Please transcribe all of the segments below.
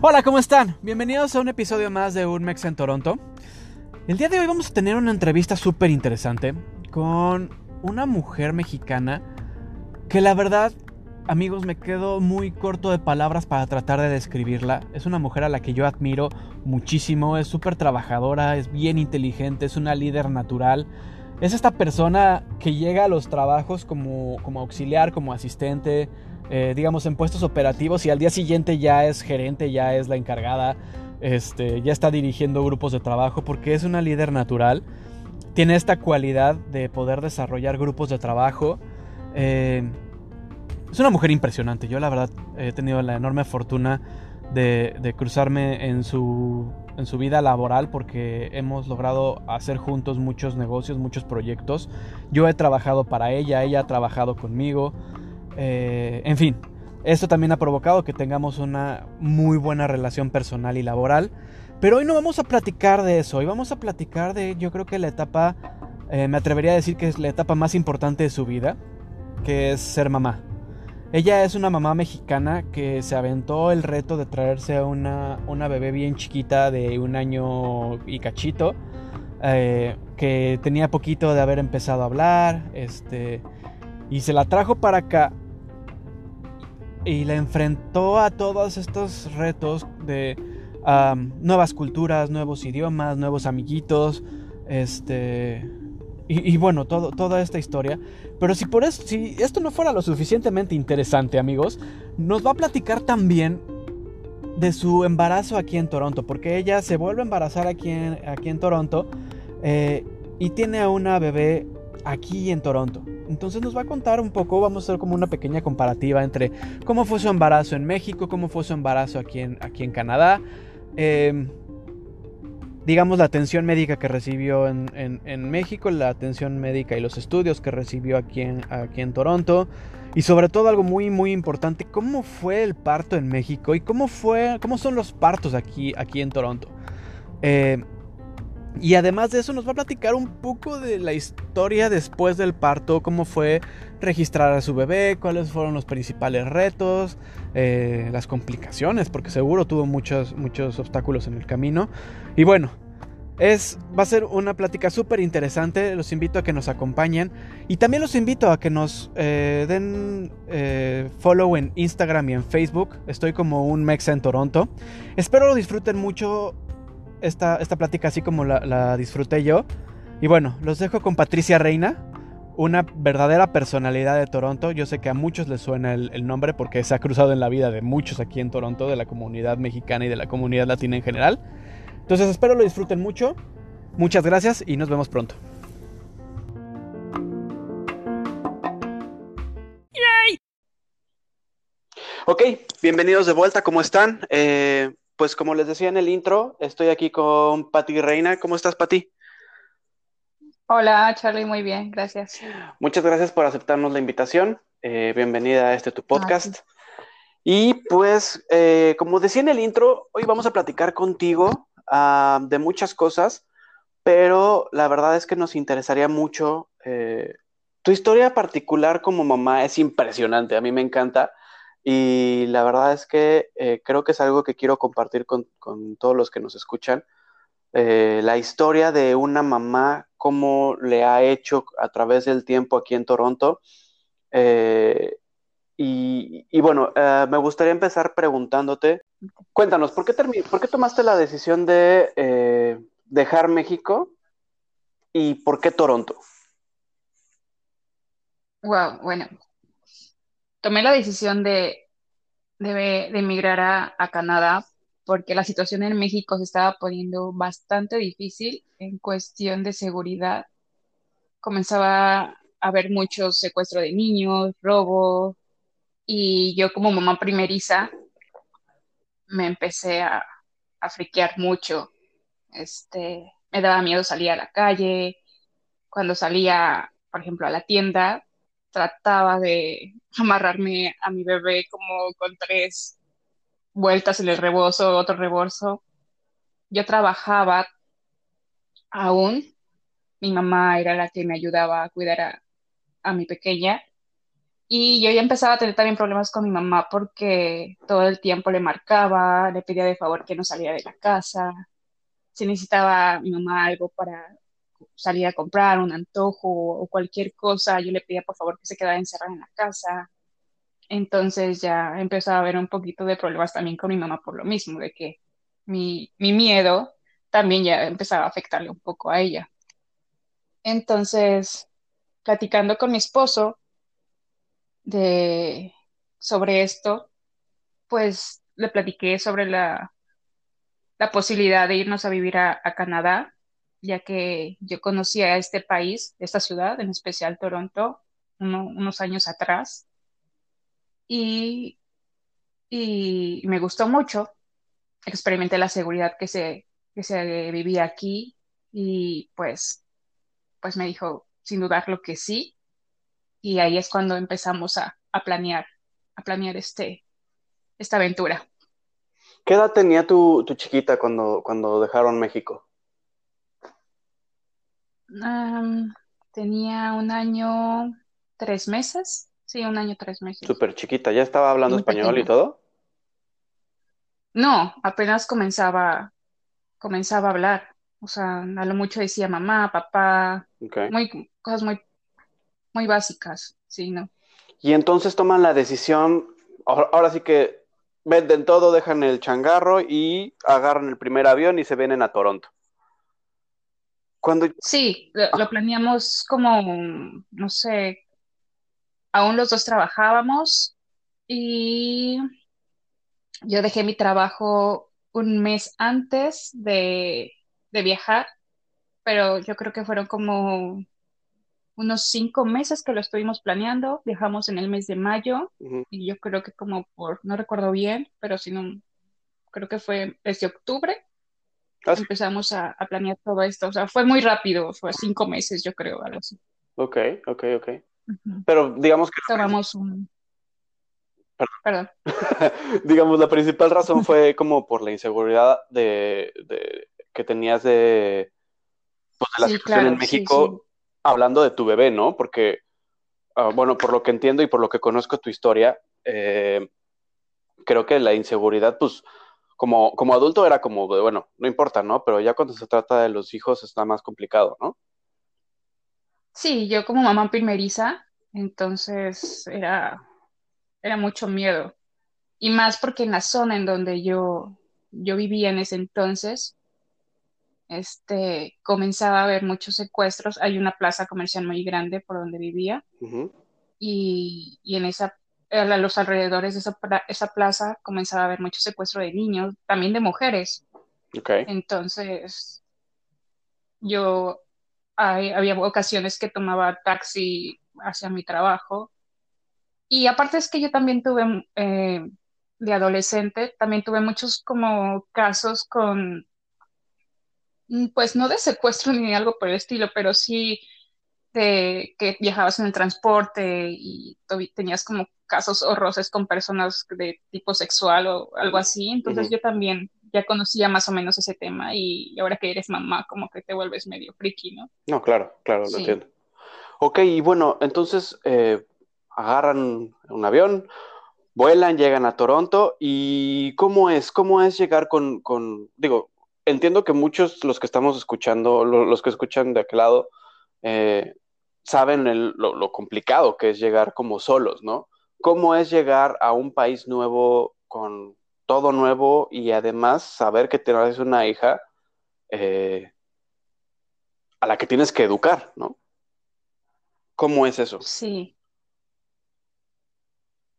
Hola, ¿cómo están? Bienvenidos a un episodio más de Urmex en Toronto. El día de hoy vamos a tener una entrevista súper interesante con una mujer mexicana que la verdad, amigos, me quedo muy corto de palabras para tratar de describirla. Es una mujer a la que yo admiro muchísimo, es súper trabajadora, es bien inteligente, es una líder natural. Es esta persona que llega a los trabajos como, como auxiliar, como asistente, eh, digamos, en puestos operativos y al día siguiente ya es gerente, ya es la encargada, este, ya está dirigiendo grupos de trabajo porque es una líder natural. Tiene esta cualidad de poder desarrollar grupos de trabajo. Eh, es una mujer impresionante. Yo la verdad he tenido la enorme fortuna de, cruzarme en su, en su vida laboral porque hemos logrado hacer juntos muchos negocios, muchos proyectos. Yo he trabajado para ella, ella ha trabajado conmigo. Eh, en fin, esto también ha provocado que tengamos una muy buena relación personal y laboral. Pero hoy no vamos a platicar de eso, hoy vamos a platicar de, yo creo que la etapa, eh, me atrevería a decir que es la etapa más importante de su vida, que es ser mamá. Ella es una mamá mexicana que se aventó el reto de traerse a una, una bebé bien chiquita de un año y cachito, eh, que tenía poquito de haber empezado a hablar, este, y se la trajo para acá y la enfrentó a todos estos retos de nuevas culturas, nuevos idiomas, nuevos amiguitos, este y, bueno, toda esta historia. Pero si por eso, si esto no fuera lo suficientemente interesante, amigos, nos va a platicar también de su embarazo aquí en Toronto, porque ella se vuelve a embarazar aquí en, aquí en Toronto eh, y tiene a una bebé aquí en Toronto. Entonces nos va a contar un poco, vamos a hacer como una pequeña comparativa entre cómo fue su embarazo en México, cómo fue su embarazo aquí en, aquí en Canadá, em, digamos la atención médica que recibió en, México, la atención médica y los estudios que recibió aquí en, aquí en Toronto, y sobre todo algo muy muy importante, cómo fue el parto en México y cómo, fue, cómo son los partos aquí, aquí en Toronto. Eh, y además de eso nos va a platicar un poco de la historia después del parto, cómo fue registrar a su bebé, cuáles fueron los principales retos, eh, las complicaciones, porque seguro tuvo muchos, muchos obstáculos en el camino. Y bueno, es, va a ser una plática súper interesante, los invito a que nos acompañen y también los invito a que nos eh, den eh, follow en Instagram y en Facebook, estoy como un Mexa en Toronto. Espero lo disfruten mucho, esta, esta plática así como la, disfruté yo. Y bueno, los dejo con Patricia Reina, una verdadera personalidad de Toronto. Yo sé que a muchos les suena el, nombre porque se ha cruzado en la vida de muchos aquí en Toronto, de la comunidad mexicana y de la comunidad latina en general. Entonces espero lo disfruten mucho. Muchas gracias y nos vemos pronto. Ok, bienvenidos de vuelta, ¿cómo están? Eh, pues como les decía en el intro, estoy aquí con Pati Reina. ¿Cómo estás, Pati? Hola, Charlie, muy bien, gracias. Muchas gracias por aceptarnos la invitación. Eh, bienvenida a este tu podcast. Y pues, eh, como decía en el intro, hoy vamos a platicar contigo ah, de muchas cosas, pero la verdad es que nos interesaría mucho. Eh, tu historia particular como mamá es impresionante, a mí me encanta. Y la verdad es que creo que es algo que quiero compartir con, todos los que nos escuchan. Eh, la historia de una mamá, cómo le ha hecho a través del tiempo aquí en Toronto. Eh, y, bueno, me gustaría empezar preguntándote, cuéntanos, ¿por qué, ¿por qué tomaste la decisión de dejar México y por qué Toronto? Wow, bueno, tomé la decisión de, de, emigrar a, Canadá porque la situación en México se estaba poniendo bastante difícil en cuestión de seguridad. Comenzaba a haber mucho secuestro de niños, robo, y yo como mamá primeriza me empecé a, a friquear mucho. Este, me daba miedo salir a la calle. Cuando salía, por ejemplo, a la tienda, trataba de amarrarme a mi bebé como con tres vueltas en el rebozo, otro rebozo. Yo trabajaba aún, mi mamá era la que me ayudaba a cuidar a, mi pequeña Y yo ya empezaba a tener también problemas con mi mamá porque todo el tiempo le marcaba, le pedía de favor que no saliera de la casa. Si necesitaba mi mamá algo para salir a comprar, un antojo o cualquier cosa, yo le pedía por favor que se quedara encerrada en la casa. Entonces ya empezaba a haber un poquito de problemas también con mi mamá por lo mismo, de que mi, mi miedo también ya empezaba a afectarle un poco a ella. Entonces, platicando con mi esposo de, sobre esto, pues le platiqué sobre la, la posibilidad de irnos a vivir a, Canadá, ya que yo conocía este país, esta ciudad, en especial Toronto, unos años atrás, y, y me gustó mucho. Experimenté la seguridad que se, que se vivía aquí y pues, pues me dijo sin dudar lo que sí. Y ahí es cuando empezamos a, planear, a planear este, esta aventura. ¿Qué edad tenía tu, chiquita cuando, cuando dejaron México? tenía un año, tres meses. Sí, un año, tres meses. Súper chiquita. ¿Ya estaba hablando español y todo? No, apenas comenzaba, comenzaba a hablar. O sea, a lo mucho decía mamá, papá, muy, cosas muy, muy básicas, sí, ¿no? Y entonces toman la decisión, ahora, sí que venden todo, dejan el changarro y agarran el primer avión y se vienen a Toronto. Cuando... Sí, lo, planeamos como, no sé, aún los dos trabajábamos y yo dejé mi trabajo un mes antes de, viajar, pero yo creo que fueron como unos cinco meses que lo estuvimos planeando. Viajamos en el mes de mayo y yo creo que como por, no recuerdo bien, pero si no, creo que fue desde octubre. Ah, empezamos a, planear todo esto. O sea, fue muy rápido, fue cinco meses, yo creo, algo así. Ok, ok, ok. Pero digamos que... Tomamos un... Perdón. digamos, la principal razón fue como por la inseguridad de, que tenías de, pues, la situación en México, hablando de tu bebé, ¿no? Porque, ah, bueno, por lo que entiendo y por lo que conozco tu historia, eh, creo que la inseguridad, pues, como, como adulto era como, bueno, no importa, ¿no? Pero ya cuando se trata de los hijos está más complicado, ¿no? Sí, yo como mamá primeriza, entonces era, era mucho miedo. Y más porque en la zona en donde yo, yo vivía en ese entonces, este, comenzaba a haber muchos secuestros. Hay una plaza comercial muy grande por donde vivía. y, en esa, a los alrededores de esa, esa, plaza comenzaba a haber mucho secuestro de niños, también de mujeres. Entonces, yo había ocasiones que tomaba taxi hacia mi trabajo. Y aparte es que yo también tuve, eh, de adolescente, también tuve muchos como casos con, mm, pues no de secuestro ni algo por el estilo, pero sí de que viajabas en el transporte y tenías como casos horrorosos con personas de tipo sexual o algo así. Entonces yo también ya conocía más o menos ese tema y ahora que eres mamá, como que te vuelves medio friki, ¿no? No, claro, claro, lo entiendo. Ok, y bueno, entonces eh, agarran un avión, vuelan, llegan a Toronto y ¿cómo es? ¿Cómo es llegar con, con digo, entiendo que muchos los que estamos escuchando, los que escuchan de aquel lado, eh, saben lo, lo, complicado que es llegar como solos, ¿no? ¿Cómo es llegar a un país nuevo con todo nuevo y además saber que tienes una hija eh, a la que tienes que educar, ¿no? ¿Cómo es eso? Sí.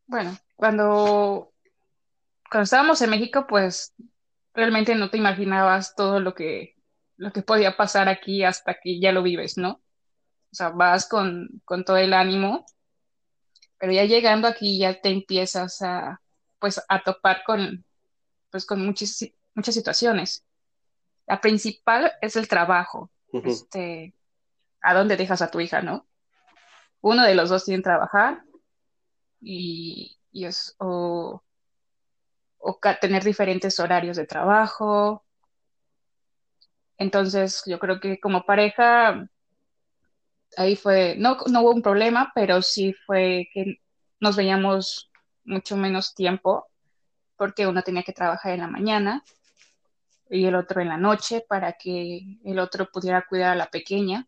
Bueno, cuando, cuando estábamos en México, pues realmente no te imaginabas todo lo que, lo que podía pasar aquí hasta que ya lo vives, ¿no? O sea, vas con, con todo el ánimo, pero ya llegando aquí ya te empiezas a, pues a topar con, pues, con muchas, muchas situaciones. La principal es el trabajo. este, ¿A dónde dejas a tu hija, no? Uno de los dos tiene que trabajar y, es, o, o tener diferentes horarios de trabajo. Entonces, yo creo que como pareja, ahí fue, no, no hubo un problema, pero sí fue que nos veíamos mucho menos tiempo porque uno tenía que trabajar en la mañana y el otro en la noche para que el otro pudiera cuidar a la pequeña.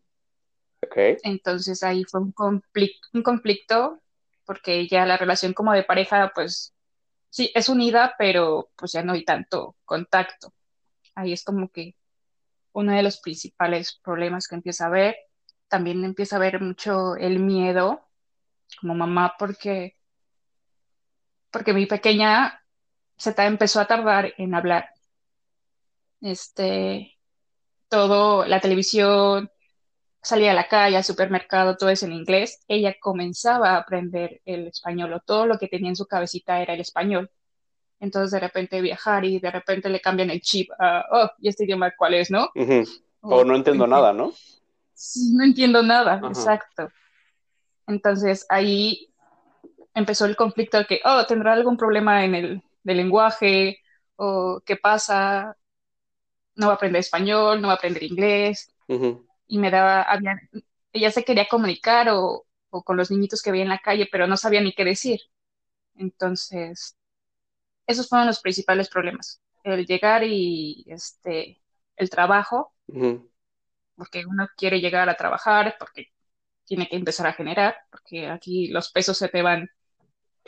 Okay. Entonces ahí fue un, conflicto, un conflicto porque ya la relación como de pareja pues sí es unida, pero pues ya no hay tanto contacto. Ahí es como que uno de los principales problemas que empieza a ver. También empieza a ver mucho el miedo como mamá porque porque mi pequeña se empezó a tardar en hablar. Este, todo, la televisión, salía a la calle, al supermercado, todo es en inglés. Ella comenzaba a aprender el español o todo lo que tenía en su cabecita era el español. Entonces de repente viajar y de repente le cambian el chip a, oh, ¿y este idioma cuál es, no? O no entiendo nada, ¿no? No entiendo nada, exacto. Entonces ahí empezó el conflicto de que, oh, tendrá algún problema en el lenguaje, o qué pasa, no va a aprender español, no va a aprender inglés. Y me daba, ella se quería comunicar o, o, con los niñitos que veía en la calle, pero no sabía ni qué decir. Entonces, esos fueron los principales problemas. El llegar y este, el trabajo, porque uno quiere llegar a trabajar, porque tiene que empezar a generar, porque aquí los pesos se te van.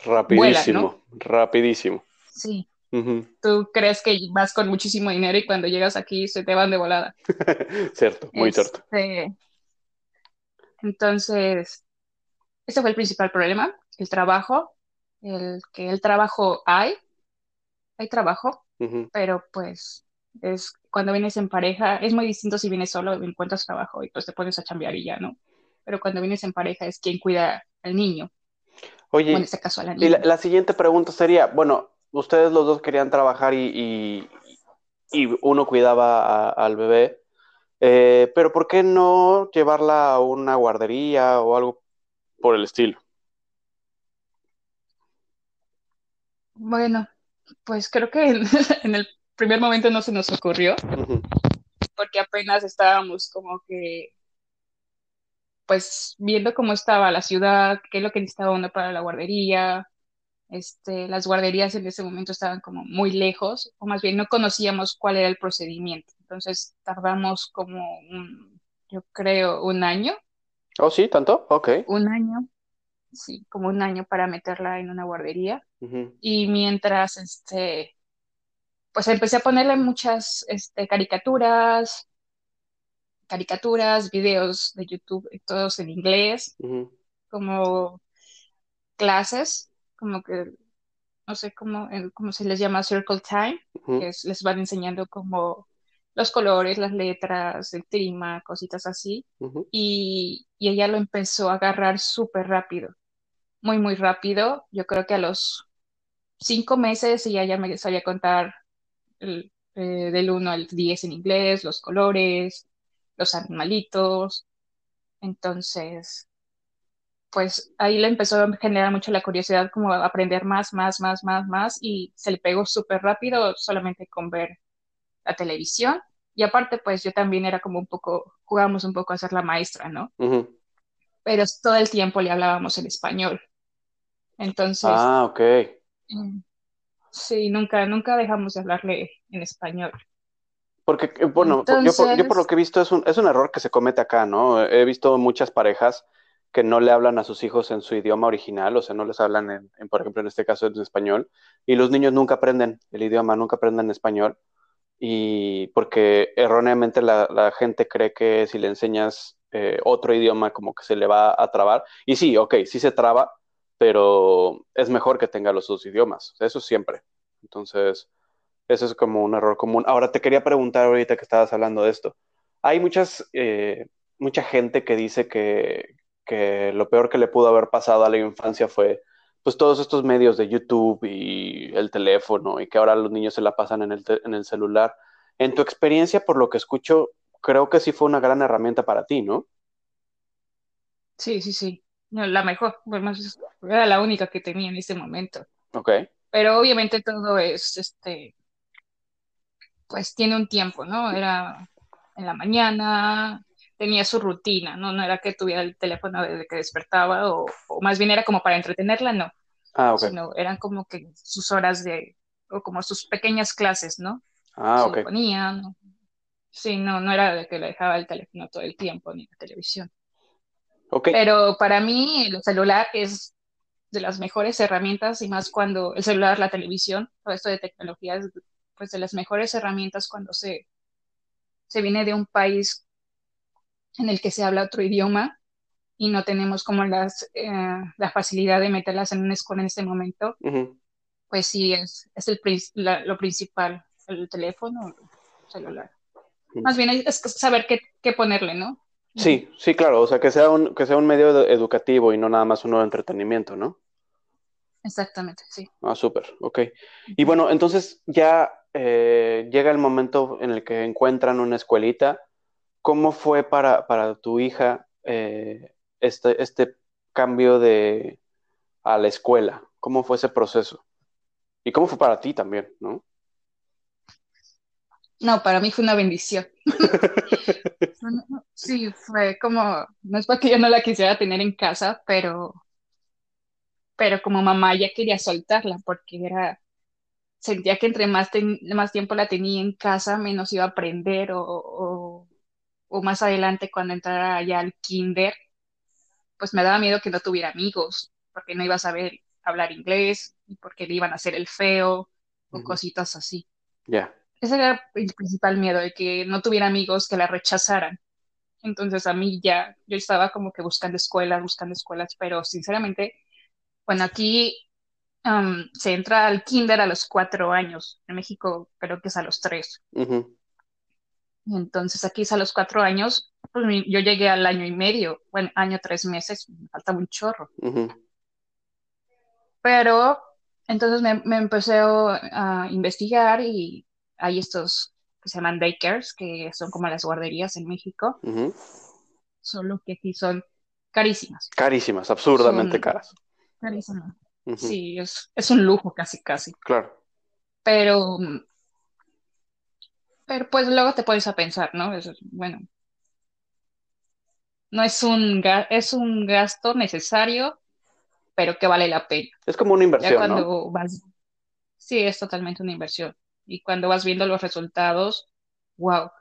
Rapidísimo, rapidísimo. Sí. Tú crees que vas con muchísimo dinero y cuando llegas aquí se te van de volada. cierto, muy cierto. Este, entonces, ese fue el principal problema, el trabajo, el que el trabajo hay, hay trabajo, pero pues es cuando vienes en pareja, es muy distinto si vienes solo, encuentras trabajo y pues te pones a chambear y ya, ¿no? Pero cuando vienes en pareja es quien cuida al niño. Oye, en este caso a la niña. Y la, siguiente pregunta sería, bueno, ustedes los dos querían trabajar y, uno cuidaba al bebé, eh, pero ¿por qué no llevarla a una guardería o algo por el estilo? Bueno, pues creo que en, el primer momento no se nos ocurrió, porque apenas estábamos como que, pues viendo cómo estaba la ciudad, qué es lo que necesitaba uno para la guardería, este, las guarderías en ese momento estaban como muy lejos, o más bien no conocíamos cuál era el procedimiento. Entonces tardamos como, yo creo, un año. Oh, sí, tanto, ok. Un año, sí, como un año para meterla en una guardería. Y mientras, este, pues empecé a ponerle muchas este, caricaturas, caricaturas, videos de YouTube, todos en inglés, como clases como que, no sé cómo, cómo se les llama Circle Time, que les van enseñando como los colores, las letras, el clima, cositas así. y, y, ella lo empezó a agarrar súper rápido, muy, muy rápido. Yo creo que a los cinco meses ella ya me sabía contar el, eh, del 1 al 10 en inglés, los colores, los animalitos. Entonces, pues ahí le empezó a generar mucho la curiosidad como aprender más, más, más, más, más y se le pegó súper rápido solamente con ver la televisión. Y aparte, pues yo también era como un poco, jugábamos un poco a ser la maestra, ¿no? Pero todo el tiempo le hablábamos en español. Entonces... Ah, ok. Mm, sí, nunca, nunca dejamos de hablarle en español. Porque, eh, bueno, yo, por, yo, por, lo que he visto es un, es un error que se comete acá, ¿no? He visto muchas parejas que no le hablan a sus hijos en su idioma original, o sea, no les hablan, en, por ejemplo, en este caso en español, y los niños nunca aprenden el idioma, nunca aprenden español, y porque erróneamente la, gente cree que si le enseñas eh, otro idioma como que se le va a trabar, y sí, ok, sí se traba, pero es mejor que tenga los dos idiomas, eso siempre. Entonces, eso es como un error común. Ahora, te quería preguntar ahorita que estabas hablando de esto. Hay muchas, eh, mucha gente que dice que, que lo peor que le pudo haber pasado a la infancia fue pues todos estos medios de YouTube y el teléfono y que ahora los niños se la pasan en el, en el celular. En tu experiencia, por lo que escucho, creo que sí fue una gran herramienta para ti, ¿no? Sí, sí, sí. la mejor, era la única que tenía en ese momento. Ok. Pero obviamente todo es, este, pues tiene un tiempo, ¿no? Era en la mañana, tenía su rutina, ¿no? No era que tuviera el teléfono desde que despertaba o, más bien era como para entretenerla, no. Ah, ok. sino eran como que sus horas de, o como sus pequeñas clases, ¿no? Ah, Se ok. ponían, ¿no? Sí, no, no era de que le dejaba el teléfono todo el tiempo, ni la televisión. Ok. Pero para mí el celular es de las mejores herramientas y más cuando el celular, la televisión, todo esto de tecnología es pues de las mejores herramientas cuando se, se viene de un país en el que se habla otro idioma y no tenemos como las, eh, la facilidad de meterlas en una escuela en este momento, pues sí, es, es el, la- lo principal, el teléfono, el celular. Más bien es saber qué, qué ponerle, ¿no? Sí, sí, claro. O sea, que sea un, que sea un medio edu- educativo y no nada más uno de entretenimiento, ¿no? Exactamente, sí. Ah, súper, ok. Y bueno, entonces ya eh, llega el momento en el que encuentran una escuelita. ¿Cómo fue para, para tu hija eh, este, este cambio de a la escuela? ¿Cómo fue ese proceso? ¿Y cómo fue para ti también, no? No, para mí fue una bendición. Sí, fue como, no es porque yo no la quisiera tener en casa, pero, pero como mamá ya quería soltarla porque era, sentía que entre más, ten- más tiempo la tenía en casa, menos iba a aprender o, o, o más adelante cuando entrara ya al kinder, pues me daba miedo que no tuviera amigos, porque no iba a saber hablar inglés y porque le iban a hacer el feo o Ujú. cositas así. Ya, Ese era el principal miedo, de que no tuviera amigos que la rechazaran. Entonces a mí ya, yo estaba como que buscando escuelas, buscando escuelas, pero sinceramente, bueno, aquí um, se entra al kinder a los cuatro años. En México creo que es a los tres. Y entonces aquí es a los cuatro años, pues yo llegué al año y medio, bueno, año tres meses, me faltaba un chorro. Pero entonces me, me empecé a, investigar y hay estos que se llaman daycares, que son como las guarderías en México, ujú. solo que aquí son carísimas. Carísimas, absurdamente Son caras. Carísimas. Ujú, Sí, es, es un lujo casi, casi. Claro. Pero, pero pues luego te pones a pensar, ¿no? Es, bueno, no es un, es un gasto necesario, pero que vale la pena. Es como una Ya inversión, ¿no? cuando vas, sí, es totalmente una inversión. Y cuando vas viendo los resultados, wow,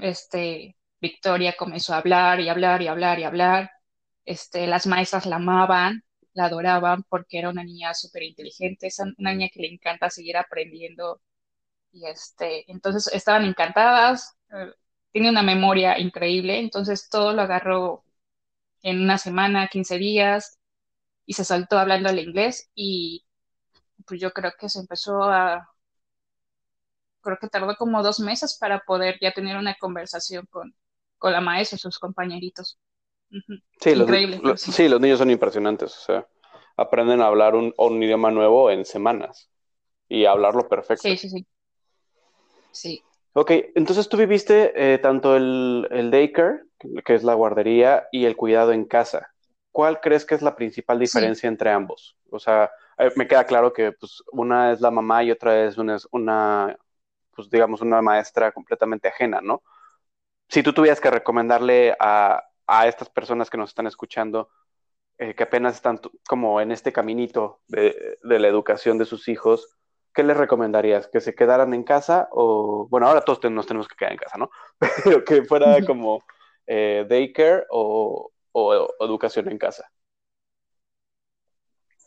este, Victoria comenzó a hablar y hablar y hablar y hablar. Este, las maestras la amaban, la adoraban porque era una niña súper inteligente, es una niña que le encanta seguir aprendiendo. Y este, entonces estaban encantadas, eh, tiene una memoria increíble, entonces todo lo agarró en una semana, 15 días, y se saltó hablando el inglés y pues yo creo que se empezó a, creo que tardó como dos meses para poder ya tener una conversación con, con la maestra y sus compañeritos. Sí, los, Increíble, lo- pero sí. los niños son impresionantes, o sea, aprenden a hablar un, un idioma nuevo en semanas y a hablarlo perfecto. Sí, sí, sí. Sí. Ok, entonces tú viviste eh, tanto el, el daycare, que es la guardería, y el cuidado en casa. ¿Cuál crees que es la principal diferencia entre ambos? O sea, eh, me queda claro que pues, una es la mamá y otra es una, una, pues digamos, una maestra completamente ajena, ¿no? Si tú tuvieras que recomendarle a, a estas personas que nos están escuchando, eh, que apenas están como en este caminito de, de la educación de sus hijos, ¿qué les recomendarías? ¿Que se quedaran en casa o, bueno, ahora todos nos tenemos que quedar en casa, ¿no? Pero que fuera como eh, daycare o, o- o educación en casa.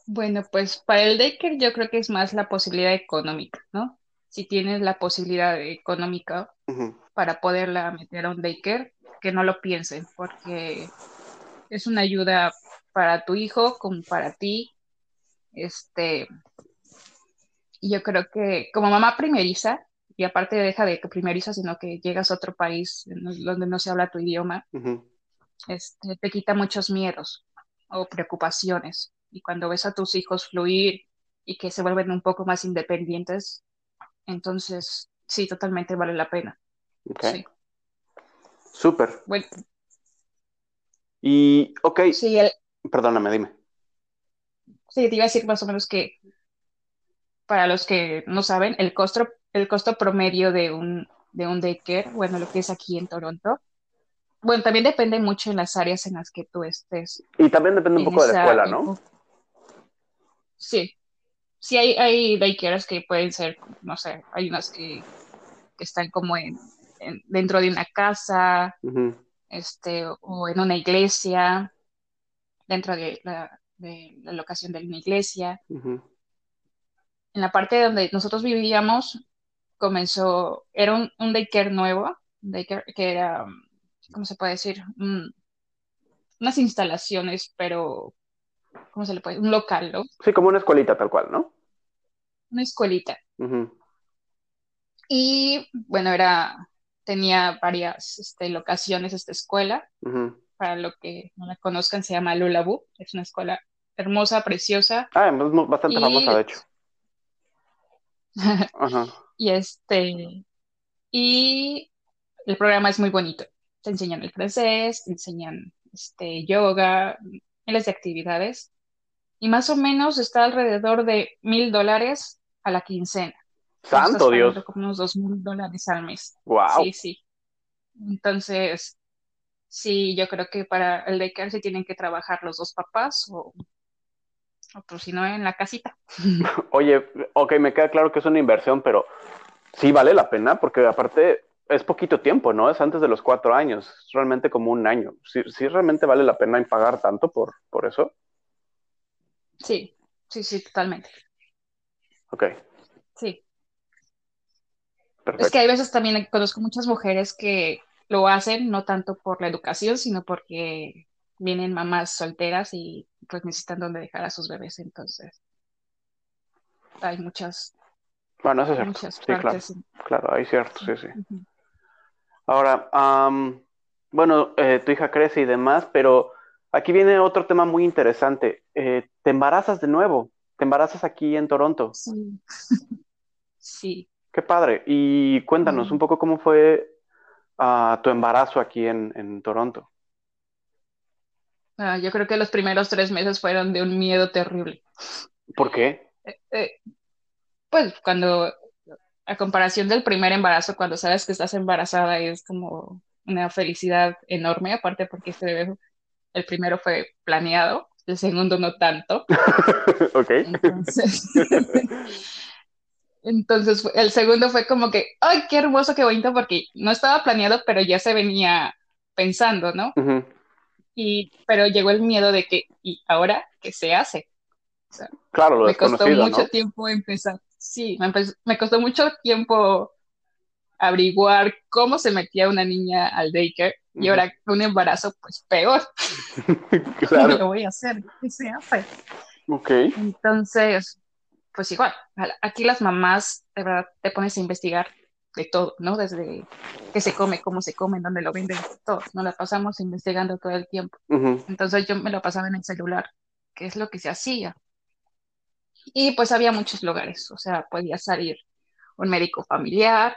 Bueno, pues para el daycare yo creo que es más la posibilidad económica, ¿no? Si tienes la posibilidad económica para poderla meter a un daycare, que no lo piensen, porque es una ayuda para tu hijo como para ti. Este, y yo creo que como mamá primeriza, y aparte deja de que primeriza, sino que llegas a otro país donde no se habla tu idioma, este, te quita muchos miedos o preocupaciones. Y cuando ves a tus hijos fluir y que se vuelven un poco más independientes, entonces sí, totalmente vale la pena. Sí. Súper. Bueno, Y, ok, sí, el- perdóname, dime. sí, te iba a decir más o menos que para los que no saben, el costo, el costo promedio de un, de un daycare, bueno, lo que es aquí en Toronto, bueno, también depende mucho en las áreas en las que tú estés. Y también depende un poco de la escuela, ¿no? sí. Sí, hay, hay daycares que pueden ser, no sé, hay unas que, están como en, dentro de una casa, este, o en una iglesia, dentro de la, de la locación de una iglesia. En la parte donde nosotros vivíamos, comenzó, era un, un daycare nuevo, daycare que era, ¿cómo se puede decir? unas instalaciones, pero, ¿cómo se le puede? Un local, ¿no? Sí, como una escuelita tal cual, ¿no? Una escuelita. Y bueno, era, tenía varias este, locaciones esta escuela. Para lo que no la conozcan, se llama Lulabu. Es una escuela hermosa, preciosa. Ah, es bastante famosa, de hecho. Y este, y el programa es muy bonito. Te enseñan el francés, te enseñan este, yoga, miles de actividades. Y más o menos está alrededor de mil dólares a la quincena. Santo Dios. Como unos dos mil dólares al mes. Wow. Sí, sí. Entonces, sí, yo creo que para el daycare se tienen que trabajar los dos papás o, o pues si no en la casita. Oye, ok, me queda claro que es una inversión, pero sí vale la pena porque aparte es poquito tiempo, ¿no? Es antes de los cuatro años, es realmente como un año. ¿Sí, sí realmente vale la pena pagar tanto por, por eso? Sí, sí, sí, totalmente. Ok. Sí. Es que hay veces también conozco muchas mujeres que lo hacen no tanto por la educación, sino porque vienen mamás solteras y pues necesitan donde dejar a sus bebés, entonces hay muchas bueno, eso es cierto. Sí, claro. Claro, hay cierto, sí, sí. Ahora, bueno, eh, tu hija crece y demás, pero aquí viene otro tema muy interesante. Eh, ¿Te embarazas de nuevo? ¿Te embarazas aquí en Toronto? Sí. sí. Qué padre. Y cuéntanos un poco cómo fue ah, tu embarazo aquí en, Toronto. Ah, yo creo que los primeros tres meses fueron de un miedo terrible. ¿Por qué? Eh, pues cuando a comparación del primer embarazo, cuando sabes que estás embarazada es como una felicidad enorme, aparte porque este bebé, el primero fue planeado, el segundo no tanto. ok. Entonces, el segundo fue como que, ay, qué hermoso, qué bonito, porque no estaba planeado, pero ya se venía pensando, ¿no? Y, pero llegó el miedo de que, ¿y ahora qué se hace? claro, lo me costó mucho tiempo empezar sí, me, costó mucho tiempo averiguar cómo se metía una niña al daycare y ahora un embarazo, pues peor. claro. ¿Cómo lo voy a hacer? ¿Qué se hace? Ok. Entonces, pues igual, aquí las mamás, de verdad, te pones a investigar de todo, ¿no? Desde qué se come, cómo se come, dónde lo venden, todo. Nos la pasamos investigando todo el tiempo. Entonces yo me lo pasaba en el celular, qué es lo que se hacía. Y pues había muchos lugares, o sea, podía salir un médico familiar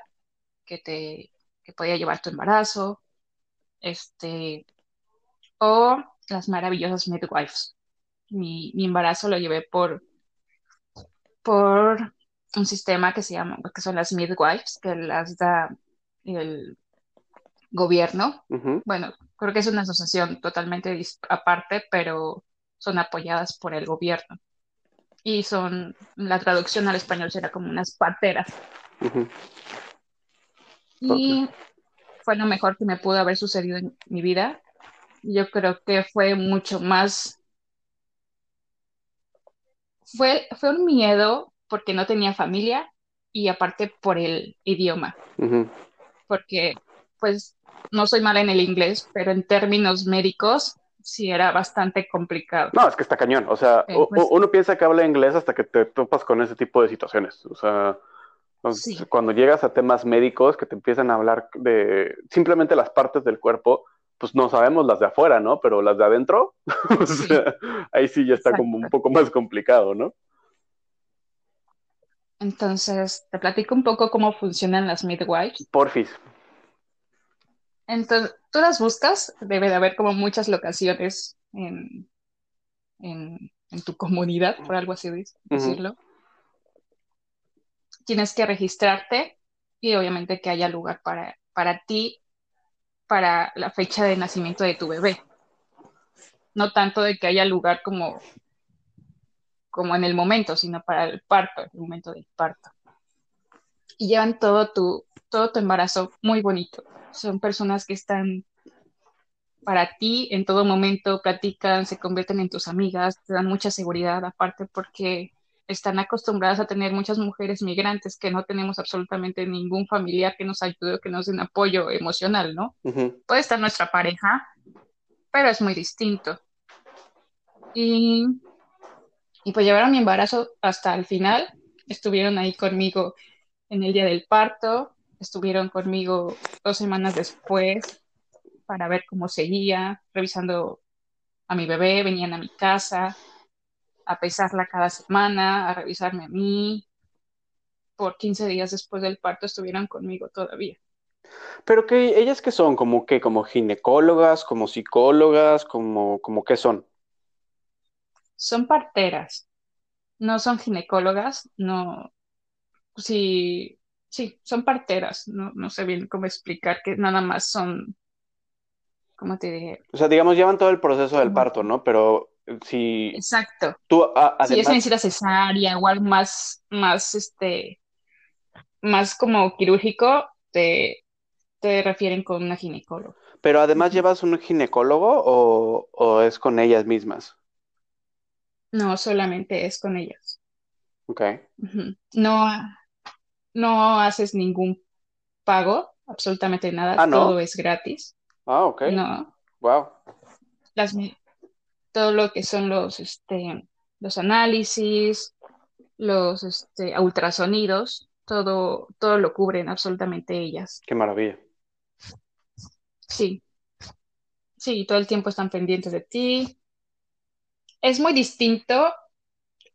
que te que podía llevar tu embarazo, este, o las maravillosas midwives. Mi, mi embarazo lo llevé por, por un sistema que se llama, que son las midwives, que las da el gobierno. Bueno, creo que es una asociación totalmente aparte, pero son apoyadas por el gobierno y son, la traducción al español será como unas parteras. Y fue lo mejor que me pudo haber sucedido en mi vida. Yo creo que fue mucho más, fue, fue un miedo porque no tenía familia y aparte por el idioma. Porque pues no soy mala en el inglés, pero en términos médicos sí era bastante complicado. No, es que está cañón. O sea, pues uno piensa que habla inglés hasta que te topas con ese tipo de situaciones. O sea, cuando llegas a temas médicos que te empiezan a hablar de simplemente las partes del cuerpo, pues no sabemos las de afuera, ¿no? Pero las de adentro, ahí sí ya está como un poco más complicado, ¿no? Entonces, te platico un poco cómo funcionan las midwives. Porfis. Entonces, tú las buscas, debe de haber como muchas locaciones en, en, tu comunidad, por algo así decirlo. Tienes que registrarte y obviamente que haya lugar para, para ti, para la fecha de nacimiento de tu bebé. No tanto de que haya lugar como como en el momento, sino para el parto, el momento del parto. Y llevan todo tu, todo tu embarazo muy bonito. Son personas que están para ti en todo momento, platican, se convierten en tus amigas, te dan mucha seguridad, aparte porque están acostumbradas a tener muchas mujeres migrantes que no tenemos absolutamente ningún familiar que nos ayude o que nos den apoyo emocional, ¿no? Puede estar nuestra pareja, pero es muy distinto. Y, y pues llevaron mi embarazo hasta el final, estuvieron ahí conmigo en el día del parto, estuvieron conmigo dos semanas después para ver cómo seguía, revisando a mi bebé, venían a mi casa a pesarla cada semana, a revisarme a mí. Por 15 días después del parto estuvieron conmigo todavía. Pero que ellas que son, como que, como ginecólogas, como psicólogas, como, como qué son. Son parteras, no son ginecólogas, no, sí, sí, son parteras, no, no sé bien cómo explicar que nada más son, ¿cómo te dije? O sea, digamos, llevan todo el proceso del parto, ¿no? Pero si Exacto. tú, Si es cesárea o algo más, más, este, más como quirúrgico, te, te refieren con una ginecóloga. Pero además llevas un ginecólogo o, o es con ellas mismas? No, solamente es con ellas. Ok. No, no haces ningún pago, absolutamente nada, Ah, ¿no? todo es gratis. Ah, ok. No, Wow. las, todo lo que son los, este, los análisis, los este, ultrasonidos, todo, todo lo cubren absolutamente ellas. Qué maravilla. Sí, sí, todo el tiempo están pendientes de ti. Es muy distinto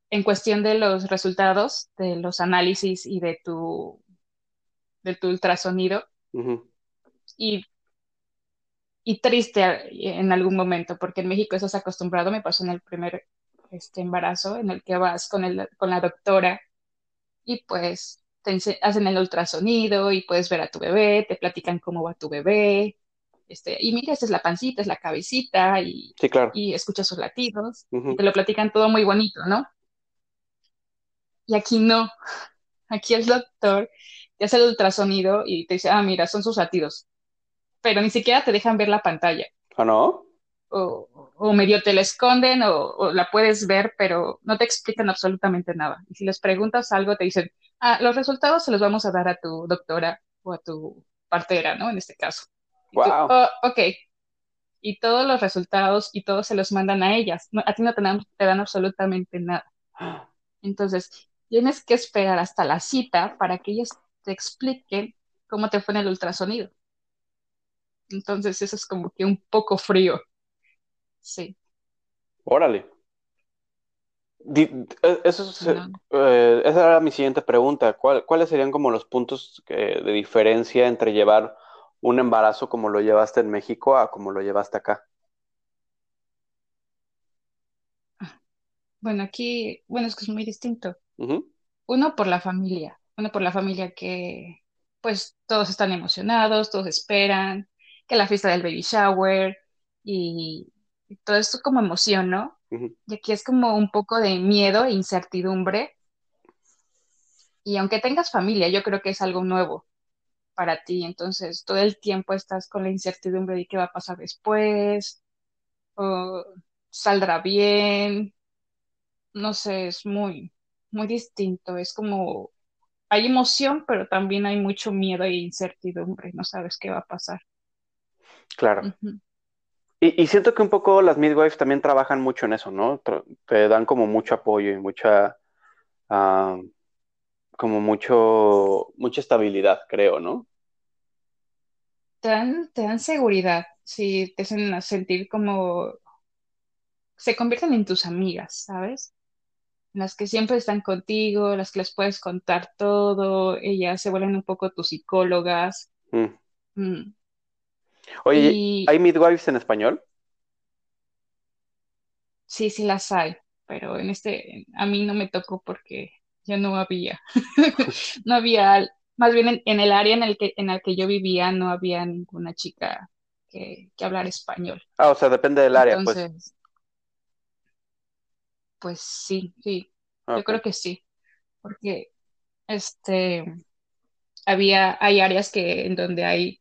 en cuestión de los resultados de los análisis y de tu, de tu ultrasonido. Y, y triste en algún momento, porque en México eso es acostumbrado, me pasó en el primer este, embarazo, en el que vas con, el, con la doctora y pues te hacen el ultrasonido y puedes ver a tu bebé, te platican cómo va tu bebé, este, y mira, esta es la pancita, es la cabecita, y, Sí, claro. y escuchas sus latidos, y te lo platican todo muy bonito, ¿no? Y aquí no, aquí el doctor te hace el ultrasonido y te dice, ah, mira, son sus latidos, pero ni siquiera te dejan ver la pantalla, ¿Ah, no? o, o medio te la esconden o, o la puedes ver, pero no te explican absolutamente nada. Y si les preguntas algo, te dicen, ah, los resultados se los vamos a dar a tu doctora o a tu partera, ¿no? En este caso. Tú, Wow. "Oh, ok. Y todos los resultados y todos se los mandan a ellas. No, a ti no te dan, te dan absolutamente nada. Entonces, tienes que esperar hasta la cita para que ellas te expliquen cómo te fue en el ultrasonido. Entonces, eso es como que un poco frío. Sí. Órale. Eh, Eso es, No. eh, esa era mi siguiente pregunta. ¿Cuál- cuáles serían como los puntos que- de diferencia entre llevar un embarazo como lo llevaste en México a como lo llevaste acá? Bueno, aquí, bueno, es que es muy distinto. Uno por la familia, uno por la familia que, pues, todos están emocionados, todos esperan, que la fiesta del baby shower y, y todo esto como emoción, ¿no? Y aquí es como un poco de miedo e incertidumbre. Y aunque tengas familia, yo creo que es algo nuevo para ti. Entonces, todo el tiempo estás con la incertidumbre de qué va a pasar después, o saldrá bien. No sé, es muy, muy distinto. Es como, hay emoción, pero también hay mucho miedo e incertidumbre. No sabes qué va a pasar. Claro. Y, y siento que un poco las midwives también trabajan mucho en eso, ¿no? Te dan como mucho apoyo y mucha, ah, como mucho, mucha estabilidad, creo, ¿no? Te dan, te dan seguridad, sí, te hacen sentir como, se convierten en tus amigas, ¿sabes? Las que siempre están contigo, las que les puedes contar todo, ellas se vuelven un poco tus psicólogas. Mm. Mm. Oye, Y ¿hay midwives en español? sí, sí las hay, pero en este, a mí no me tocó porque ya no había, no había, más bien en, en el área en el que, en el que yo vivía no había ninguna chica que, que hablara español. Ah, o sea, depende del área, pues. Entonces, pues sí, sí, yo creo que sí, porque este, había, hay áreas que, en donde hay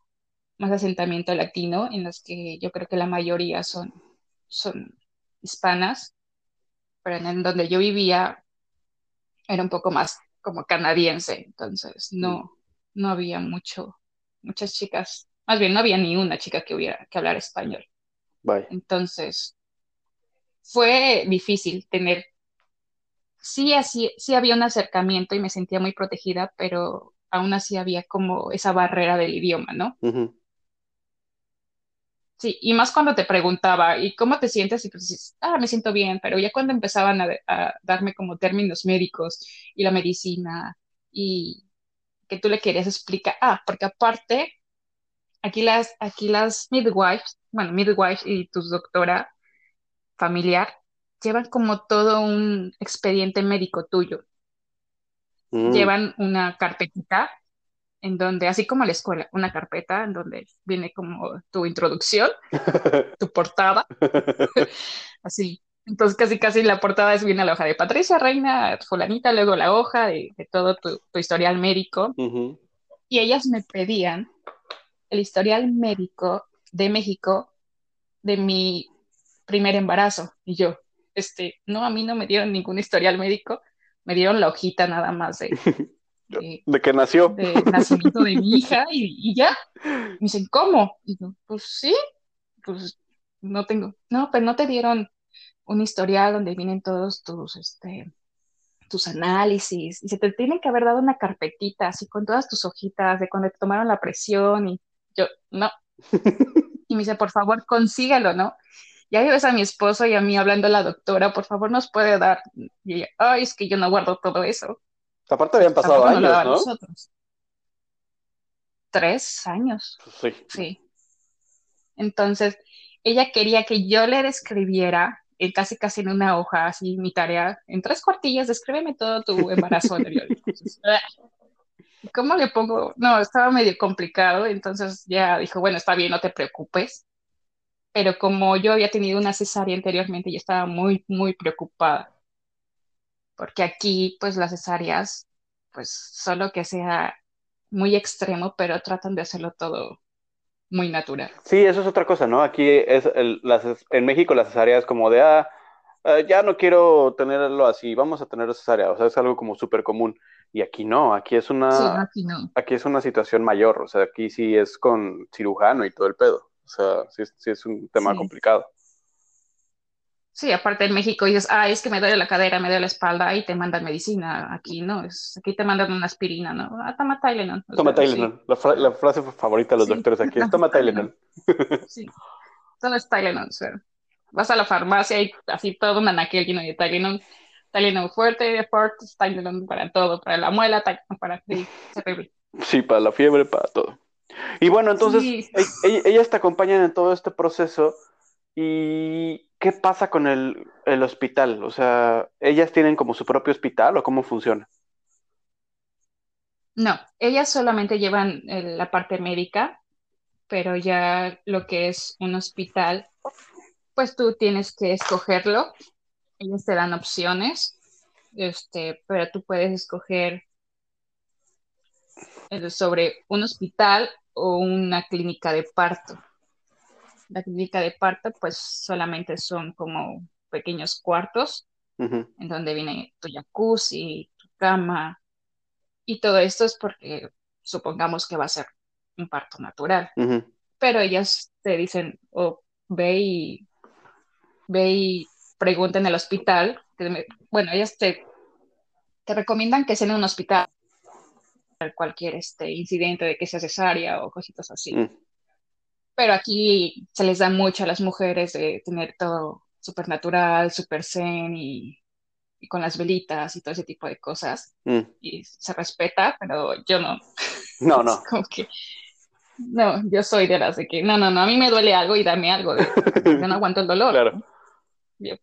más asentamiento latino, en las que yo creo que la mayoría son, son hispanas, pero en donde yo vivía era un poco más como canadiense, entonces no, mm. no había mucho, muchas chicas, más bien no había ni una chica que hubiera que hablar español. Entonces, fue difícil tener, sí, así, sí había un acercamiento y me sentía muy protegida, pero aún así había como esa barrera del idioma, ¿no? Sí, y más cuando te preguntaba, ¿y cómo te sientes? Y pues dices, ah, me siento bien, pero ya cuando empezaban a, darme como términos médicos y la medicina y que tú le querías explicar, ah, porque aparte, aquí las, aquí las midwives, bueno, midwife y tu doctora familiar, llevan como todo un expediente médico tuyo. Mm. Llevan una carpetita en donde, así como la escuela, una carpeta en donde viene como tu introducción, tu portada, así. Entonces casi casi la portada es viene la hoja de Patricia Reina, fulanita, luego la hoja de, todo tu, historial médico. Y ellas me pedían el historial médico de México de mi primer embarazo. Y yo, este, no, a mí no me dieron ningún historial médico, me dieron la hojita nada más de, de, que nació. De nacimiento de mi hija y, ya. Me dicen, ¿cómo? Y yo, pues sí, pues no tengo. No, pero no te dieron un historial donde vienen todos tus, este, tus análisis y se te tiene que haber dado una carpetita así con todas tus hojitas de cuando te tomaron la presión y yo, no. Y me dice, por favor, consígalo, ¿no? Y ahí ves a mi esposo y a mí hablando la doctora, por favor, nos puede dar. Y ella, ay, es que yo no guardo todo eso. Aparte habían pasado años, ¿no? Tres años. Sí. Sí. Entonces, ella quería que yo le describiera eh, casi casi en una hoja, así mi tarea, en tres cuartillas, descríbeme todo tu embarazo anterior. ¿Cómo le pongo? No, estaba medio complicado, entonces ya dijo, bueno, está bien, no te preocupes. Pero como yo había tenido una cesárea anteriormente, yo estaba muy, muy preocupada porque aquí pues las cesáreas, pues solo que sea muy extremo, pero tratan de hacerlo todo muy natural. Sí, eso es otra cosa, ¿no? Aquí es el, las, en México la cesárea es como de, ah, ah, ya no quiero tenerlo así, vamos a tener cesárea, o sea, es algo como súper común. Y aquí no, aquí es una, sí, aquí, no. aquí es una situación mayor, o sea, aquí sí es con cirujano y todo el pedo, o sea, sí, sí es un tema complicado. Sí, aparte en México dices, ah, es que me duele la cadera, me duele la espalda y te mandan medicina. Aquí no, es, aquí te mandan una aspirina, ¿no? Ah, toma Tylenol. toma Tylenol. La, frase favorita de los doctores aquí es toma Tylenol. sí, solo es Tylenol. O sea, vas a la farmacia y así todo un anaquel lleno de Tylenol. Tylenol fuerte, fuerte, Tylenol para todo, para la muela, Tylenol para... Sí. Sí, para la fiebre, para todo. Y bueno, entonces, ellas te acompañan en todo este proceso y ¿qué pasa con el, hospital? O sea, ¿ellas tienen como su propio hospital o cómo funciona? No, ellas solamente llevan eh, la parte médica, pero ya lo que es un hospital, pues tú tienes que escogerlo. Ellos te dan opciones, este, pero tú puedes escoger eh, sobre un hospital o una clínica de parto la clínica de parto, pues solamente son como pequeños cuartos en donde viene tu jacuzzi, tu cama, y todo esto es porque supongamos que va a ser un parto natural. Pero ellas te dicen, o ve y ve y pregunta en el hospital. bueno, ellas te, te recomiendan que sea en un hospital cualquier este incidente de que sea cesárea o cositas así. Mm pero aquí se les da mucho a las mujeres de tener todo súper natural, súper zen y, con las velitas y todo ese tipo de cosas. Mm. Y se respeta, pero yo no. No, no. como que, no, yo soy de las de que, no, no, no, a mí me duele algo y dame algo. yo no aguanto el dolor. Claro. Yo,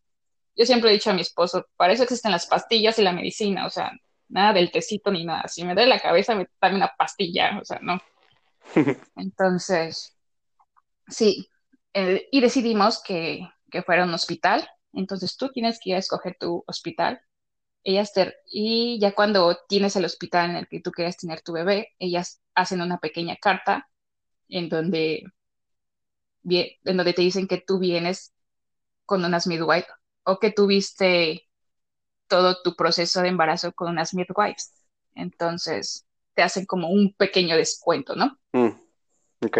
yo siempre he dicho a mi esposo, para eso existen las pastillas y la medicina, o sea, nada del tecito ni nada. Si me duele la cabeza, me dame una pastilla, o sea, no. Entonces, Sí, eh, y decidimos que, fuera un hospital Entonces tú tienes que ir a escoger tu hospital. Ellas te, y ya cuando tienes el hospital en el que tú quieres tener tu bebé, ellas hacen una pequeña carta en donde, en donde te dicen que tú vienes con unas midwives o que tuviste todo tu proceso de embarazo con unas midwives. Entonces, te hacen como un pequeño descuento, ¿no? Mm, ok.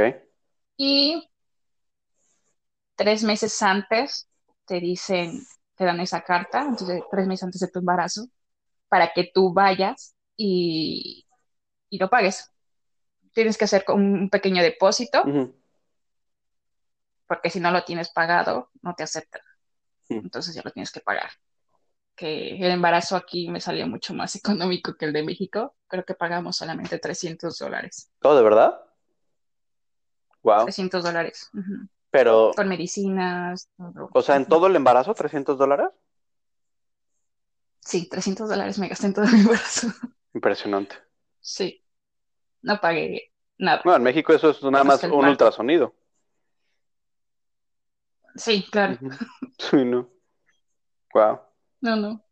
Y tres meses antes te dicen, te dan esa carta, entonces tres meses antes de tu embarazo, para que tú vayas y, y lo pagues. Tienes que hacer un pequeño depósito, porque si no lo tienes pagado, no te aceptan. Entonces ya lo tienes que pagar que el embarazo aquí me salió mucho más económico que el de México. Creo que pagamos solamente 300 dólares. ¿Todo de verdad? Wow. 300 dólares. Pero. Con medicinas. O sea, ¿en todo el embarazo 300 dólares? Sí, 300 dólares me gasté en todo el embarazo. Impresionante. Sí. No pagué nada. Bueno, en México eso es nada más un ultrasonido. Sí, claro. Sí, no. Wow. No, no.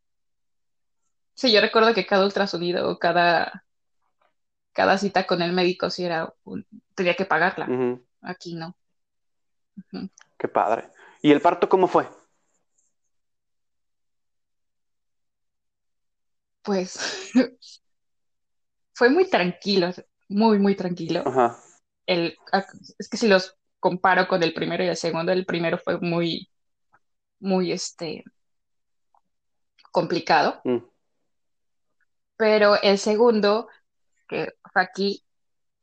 Sí, yo recuerdo que cada ultrasonido o cada, cada cita con el médico sí era tenía que pagarla. Aquí no. Qué padre. ¿Y el parto cómo fue? Pues fue muy tranquilo, muy, muy tranquilo. Ajá. El, es que si los comparo con el primero y el segundo, el primero fue muy, muy, este, complicado. Mm. Pero el segundo, que fue aquí,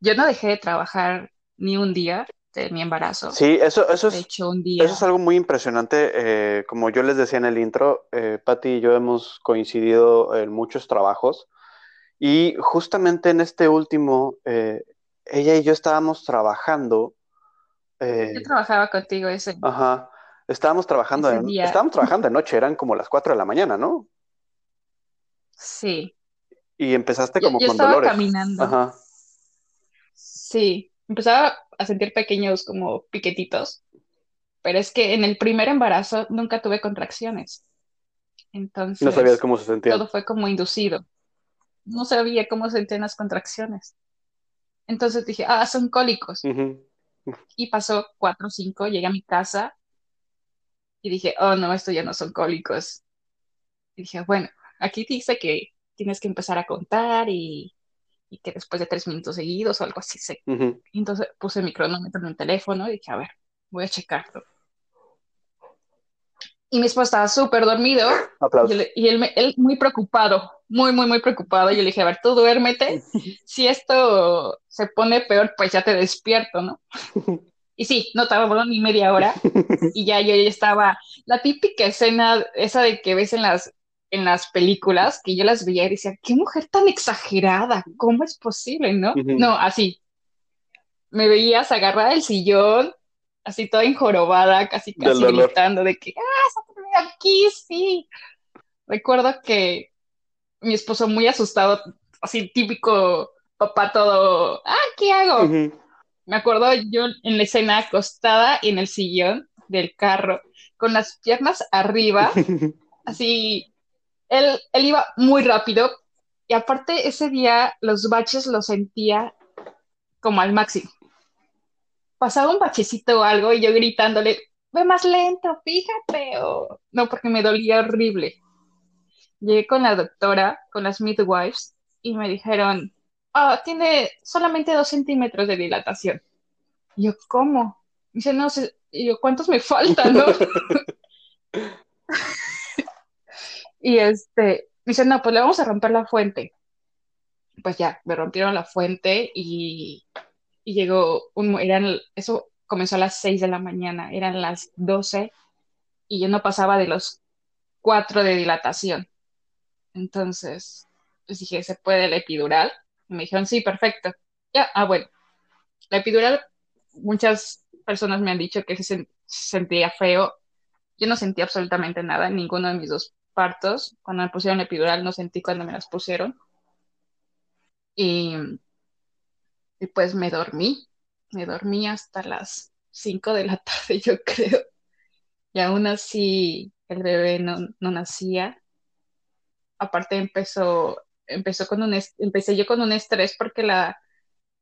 yo no dejé de trabajar ni un día de mi embarazo. Sí, eso, eso, es, hecho, un día. eso es algo muy impresionante. Eh, como yo les decía en el intro, eh, Patti y yo hemos coincidido en muchos trabajos. Y justamente en este último, eh, ella y yo estábamos trabajando. yo trabajaba contigo ese. Ajá. Estábamos trabajando, de, estábamos trabajando de noche, eran como las 4 de la mañana, ¿no? Sí. Y empezaste como yo, con estaba dolores. caminando. Ajá. Sí, empezaba a sentir pequeños como piquetitos, pero es que en el primer embarazo nunca tuve contracciones. Entonces. No sabías cómo se sentía. Todo fue como inducido. No sabía cómo se sentían las contracciones. Entonces dije, ah, son cólicos. Y pasó cuatro o cinco, llegué a mi casa y dije, oh no, esto ya no son cólicos. Y dije, bueno, aquí dice que tienes que empezar a contar y, que después de tres minutos seguidos o algo así. Se... entonces puse mi cronómetro en el teléfono y dije, a ver, voy a checarlo. Y mi esposo estaba súper dormido y, él, él, muy preocupado, muy, muy, muy preocupado. Yo le dije, a ver, tú duérmete. Si esto se pone peor, pues ya te despierto, ¿no? Y sí, no tardó ni media hora y ya yo ya estaba, la típica escena esa de que ves en las, en las películas, que yo las veía y decía, qué mujer tan exagerada, ¿cómo es posible, no? No, así. Me veías agarrada del sillón, así toda enjorobada, casi casi gritando de que, ah, aquí, sí. Recuerdo que mi esposo muy asustado, así típico papá todo, ah, ¿qué hago? Me acuerdo yo en la escena acostada en el sillón del carro, con las piernas arriba, así, él, iba muy rápido y aparte ese día los baches los sentía como al máximo. Pasaba un bachecito o algo y yo gritándole, ve más lento, fíjate, o no, porque me dolía horrible. Llegué con la doctora, con las midwives, y me dijeron, ah, tiene solamente dos centímetros de dilatación. Y yo, ¿cómo? dice, no sé, y yo, ¿cuántos me faltan, no? y este, dice, no, pues le vamos a romper la fuente. Pues ya, me rompieron la fuente y, y llegó un, eran, eso comenzó a las 6 de la mañana, eran las 12 y yo no pasaba de los 4 de dilatación. Entonces, pues dije, ¿se puede la epidural? me dijeron, sí, perfecto. Ya, ah, bueno. La epidural, muchas personas me han dicho que se, sentía feo. Yo no sentí absolutamente nada en ninguno de mis dos partos. Cuando me pusieron epidural no sentí cuando me las pusieron. Y, y pues me dormí. Me dormí hasta las 5 de la tarde, yo creo. Y aún así el bebé no, no nacía. Aparte empezó, empezó con un, empecé yo con un estrés porque la,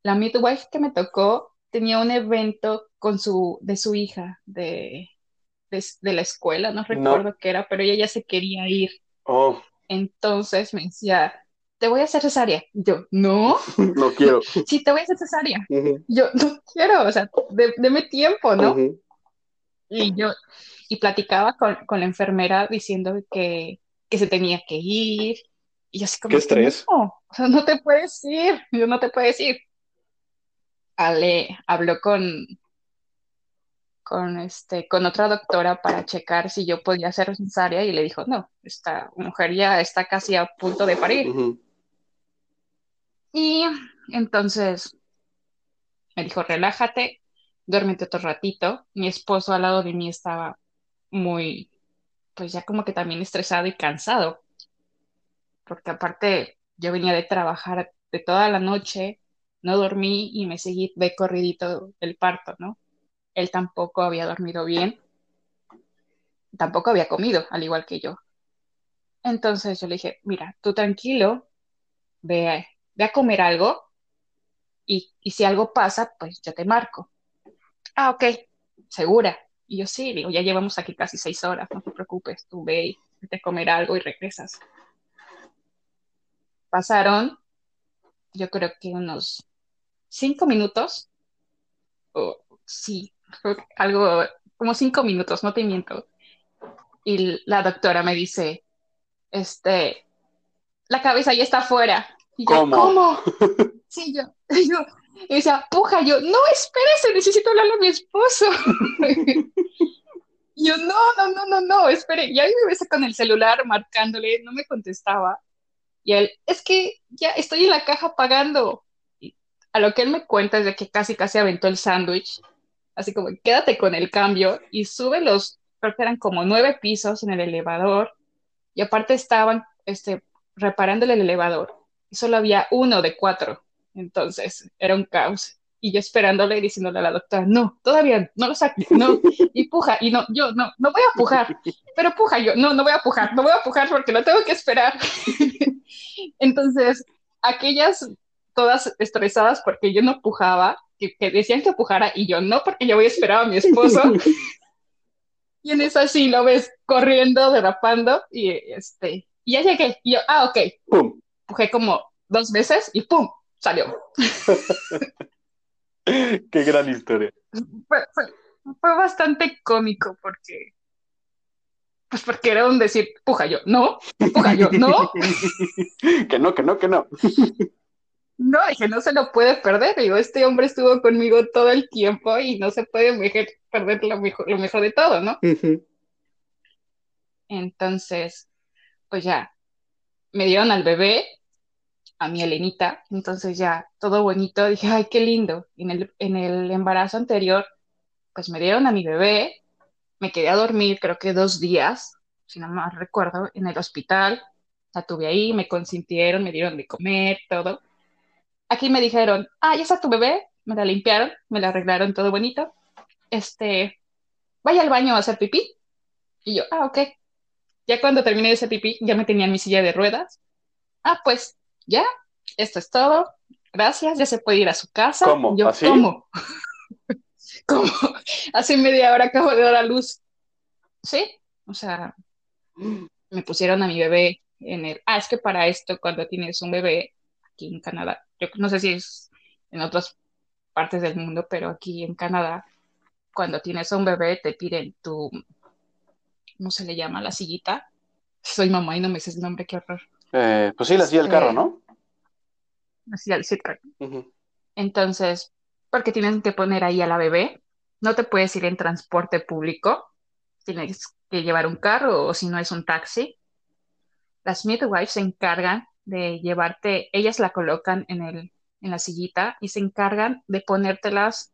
la midwife que me tocó tenía un evento con su, de su hija de, de, la escuela, no recuerdo qué era, pero ella ya se quería ir. Oh. Entonces me decía, te voy a hacer cesárea. Yo, no. no quiero. Sí, te voy a hacer cesárea. Yo, no quiero, o sea, deme tiempo, ¿no? Y yo, y platicaba con, con, la enfermera diciendo que, que se tenía que ir. Y así como, ¿Qué estrés? No, o sea, no te puedes ir, yo no te puedes ir. Ale habló con, con, este, con otra doctora para checar si yo podía hacer cesárea y le dijo, no, esta mujer ya está casi a punto de parir. Y entonces me dijo, relájate, duérmete otro ratito. Mi esposo al lado de mí estaba muy, pues ya como que también estresado y cansado, porque aparte yo venía de trabajar de toda la noche, no dormí y me seguí de corridito el parto, ¿no? Él tampoco había dormido bien, tampoco había comido, al igual que yo. Entonces yo le dije, mira, tú tranquilo, ve, ve a comer algo y, si algo pasa, pues yo te marco. Ah, ok, segura. Y yo sí, digo, ya llevamos aquí casi seis horas, no te preocupes, tú ve, vete a comer algo y regresas. Pasaron, yo creo que unos cinco minutos, o sí, algo como cinco minutos, no te miento. Y la doctora me dice, este, la cabeza ya está afuera. Y yo, ¿cómo? Sí, yo, yo, y decía, puja, yo, no, espérese, necesito hablarle a mi esposo. yo, no, no, no, no, no, espere. Y ahí me ves con el celular marcándole, no me contestaba. Y él, es que ya estoy en la caja pagando. Y a lo que él me cuenta es de que casi, casi aventó el sándwich así como quédate con el cambio y sube los, creo que eran como nueve pisos en el elevador y aparte estaban este, reparándole el elevador y solo había uno de cuatro, entonces era un caos. Y yo esperándole y diciéndole a la doctora, no, todavía no lo saques, no, y puja, y no, yo no, no voy a pujar, pero puja yo, no, no voy a pujar, no voy a pujar porque lo tengo que esperar. entonces, aquellas todas estresadas porque yo no pujaba, que, decían que pujara y yo no, porque yo voy a esperar a mi esposo. y en eso sí lo ves corriendo, derrapando y este, y ya llegué. Y yo, ah, ok. Pum. Pujé como dos veces y pum, salió. Qué gran historia. Fue, fue, bastante cómico porque pues porque era un decir, puja yo, no, puja yo, no. que no, que no, que no. No, dije, no se lo puede perder. Digo, este hombre estuvo conmigo todo el tiempo y no se puede perder lo mejor, lo mejor de todo, ¿no? Entonces, pues ya, me dieron al bebé, a mi Elenita, entonces ya, todo bonito, dije, ay, qué lindo. En el, en el embarazo anterior, pues me dieron a mi bebé, me quedé a dormir, creo que dos días, si no mal recuerdo, en el hospital, la tuve ahí, me consintieron, me dieron de comer, todo aquí me dijeron, ah, ya está tu bebé, me la limpiaron, me la arreglaron todo bonito, este, vaya al baño a hacer pipí. Y yo, ah, ok. Ya cuando terminé ese pipí, ya me tenían mi silla de ruedas. Ah, pues, ya, esto es todo. Gracias, ya se puede ir a su casa. ¿Cómo? Yo, ¿Así? ¿Cómo? ¿Cómo? Hace media hora acabo de dar a luz. Sí, o sea, me pusieron a mi bebé en el... Ah, es que para esto, cuando tienes un bebé aquí en Canadá, yo no sé si es en otras partes del mundo, pero aquí en Canadá, cuando tienes a un bebé, te piden tu, ¿cómo se le llama? La sillita. Soy mamá y no me sé el nombre, qué horror. Eh, pues sí, la silla del carro, ¿no? La silla del carro. Entonces, porque tienes que poner ahí a la bebé, no te puedes ir en transporte público, tienes que llevar un carro o si no es un taxi. Las midwives se encargan de llevarte, ellas la colocan en, el, en la sillita y se encargan de ponértelas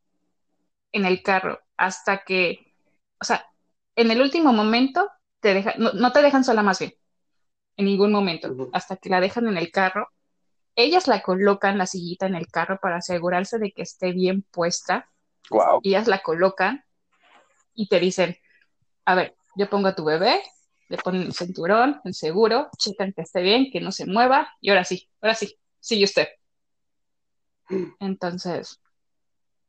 en el carro hasta que, o sea, en el último momento te dejan, no, te dejan sola más bien, en ningún momento, hasta que la dejan en el carro. Ellas la colocan la sillita en el carro para asegurarse de que esté bien puesta. Wow. Ellas la colocan y te dicen, a ver, yo pongo a tu bebé, le ponen el cinturón, el seguro, checan que esté bien, que no se mueva, y ahora sí, ahora sí, sigue usted. Entonces,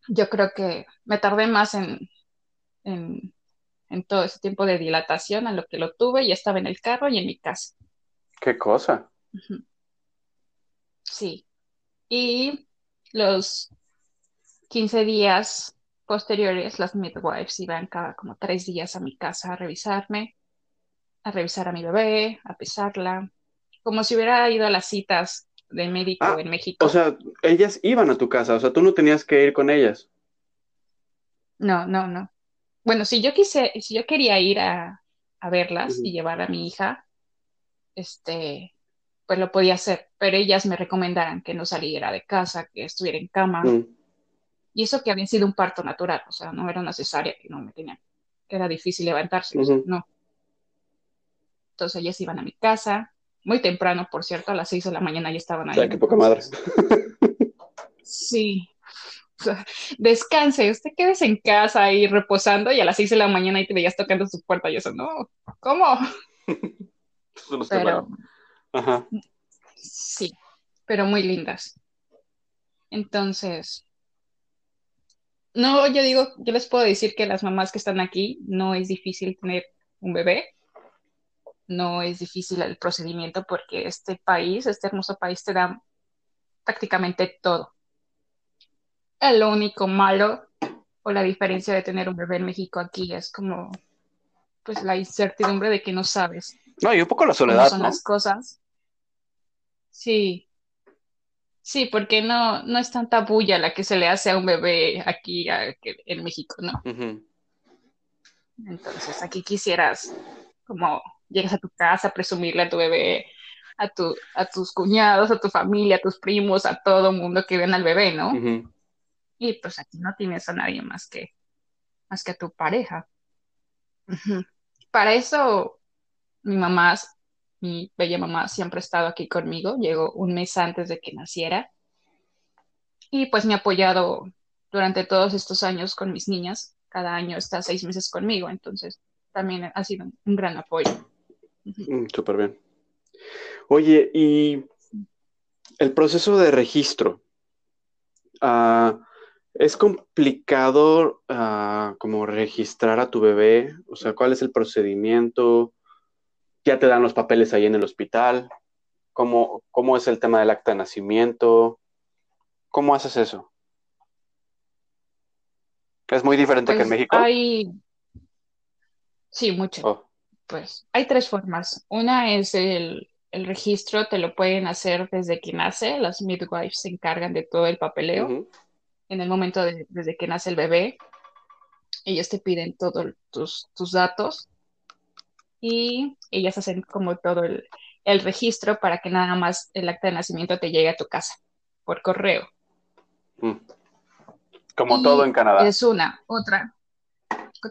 yo creo que me tardé más en, en, todo ese tiempo de dilatación a lo que lo tuve, ya estaba en el carro y en mi casa. ¿Qué cosa? Sí. Y los 15 días posteriores, las midwives iban cada como tres días a mi casa a revisarme, a revisar a mi bebé, a pesarla, como si hubiera ido a las citas de médico ah, en México. O sea, ellas iban a tu casa, o sea, tú no tenías que ir con ellas. No, no, no. Bueno, si yo quise, si yo quería ir a, verlas y llevar a mi hija, este, pues lo podía hacer, pero ellas me recomendaran que no saliera de casa, que estuviera en cama. Mm. Y eso que había sido un parto natural, o sea, no era necesaria, que no me tenía, que era difícil levantarse, no. Entonces ellas iban a mi casa, muy temprano, por cierto, a las seis de la mañana ya estaban ahí. Qué poca madre. Sí. descanse, usted quédese en casa ahí reposando y a las seis de la mañana ahí te veías tocando su puerta y eso, no, ¿cómo? pero, Ajá. Sí, pero muy lindas. Entonces, no, yo digo, yo les puedo decir que las mamás que están aquí no es difícil tener un bebé no es difícil el procedimiento porque este país, este hermoso país, te da prácticamente todo. El único malo o la diferencia de tener un bebé en México aquí es como pues la incertidumbre de que no sabes. No, y un poco la soledad. son las cosas. Sí. Sí, porque no, no es tanta bulla la que se le hace a un bebé aquí en México, ¿no? Entonces, aquí quisieras como llegas a tu casa a presumirle a tu bebé, a, tu, a tus cuñados, a tu familia, a tus primos, a todo mundo que ven al bebé, ¿no? Y pues aquí no tienes a nadie más que, más que a tu pareja. Para eso, mi mamá, mi bella mamá, siempre ha estado aquí conmigo. Llegó un mes antes de que naciera. Y pues me ha apoyado durante todos estos años con mis niñas. Cada año está seis meses conmigo, entonces también ha sido un gran apoyo. Mm, súper bien. Oye, y el proceso de registro, ah, ¿es complicado ah, como registrar a tu bebé? O sea, ¿cuál es el procedimiento? ¿Ya te dan los papeles ahí en el hospital? ¿Cómo, cómo es el tema del acta de nacimiento? ¿Cómo haces eso? ¿Es muy diferente que en pues México? Hay... Sí, mucho. Oh pues hay tres formas. Una es el, registro, te lo pueden hacer desde que nace, las midwives se encargan de todo el papeleo. En el momento de, desde que nace el bebé, ellos te piden todos tus, tus, datos y ellas hacen como todo el, registro para que nada más el acta de nacimiento te llegue a tu casa por correo. Mm. Como todo en Canadá. Es una, otra.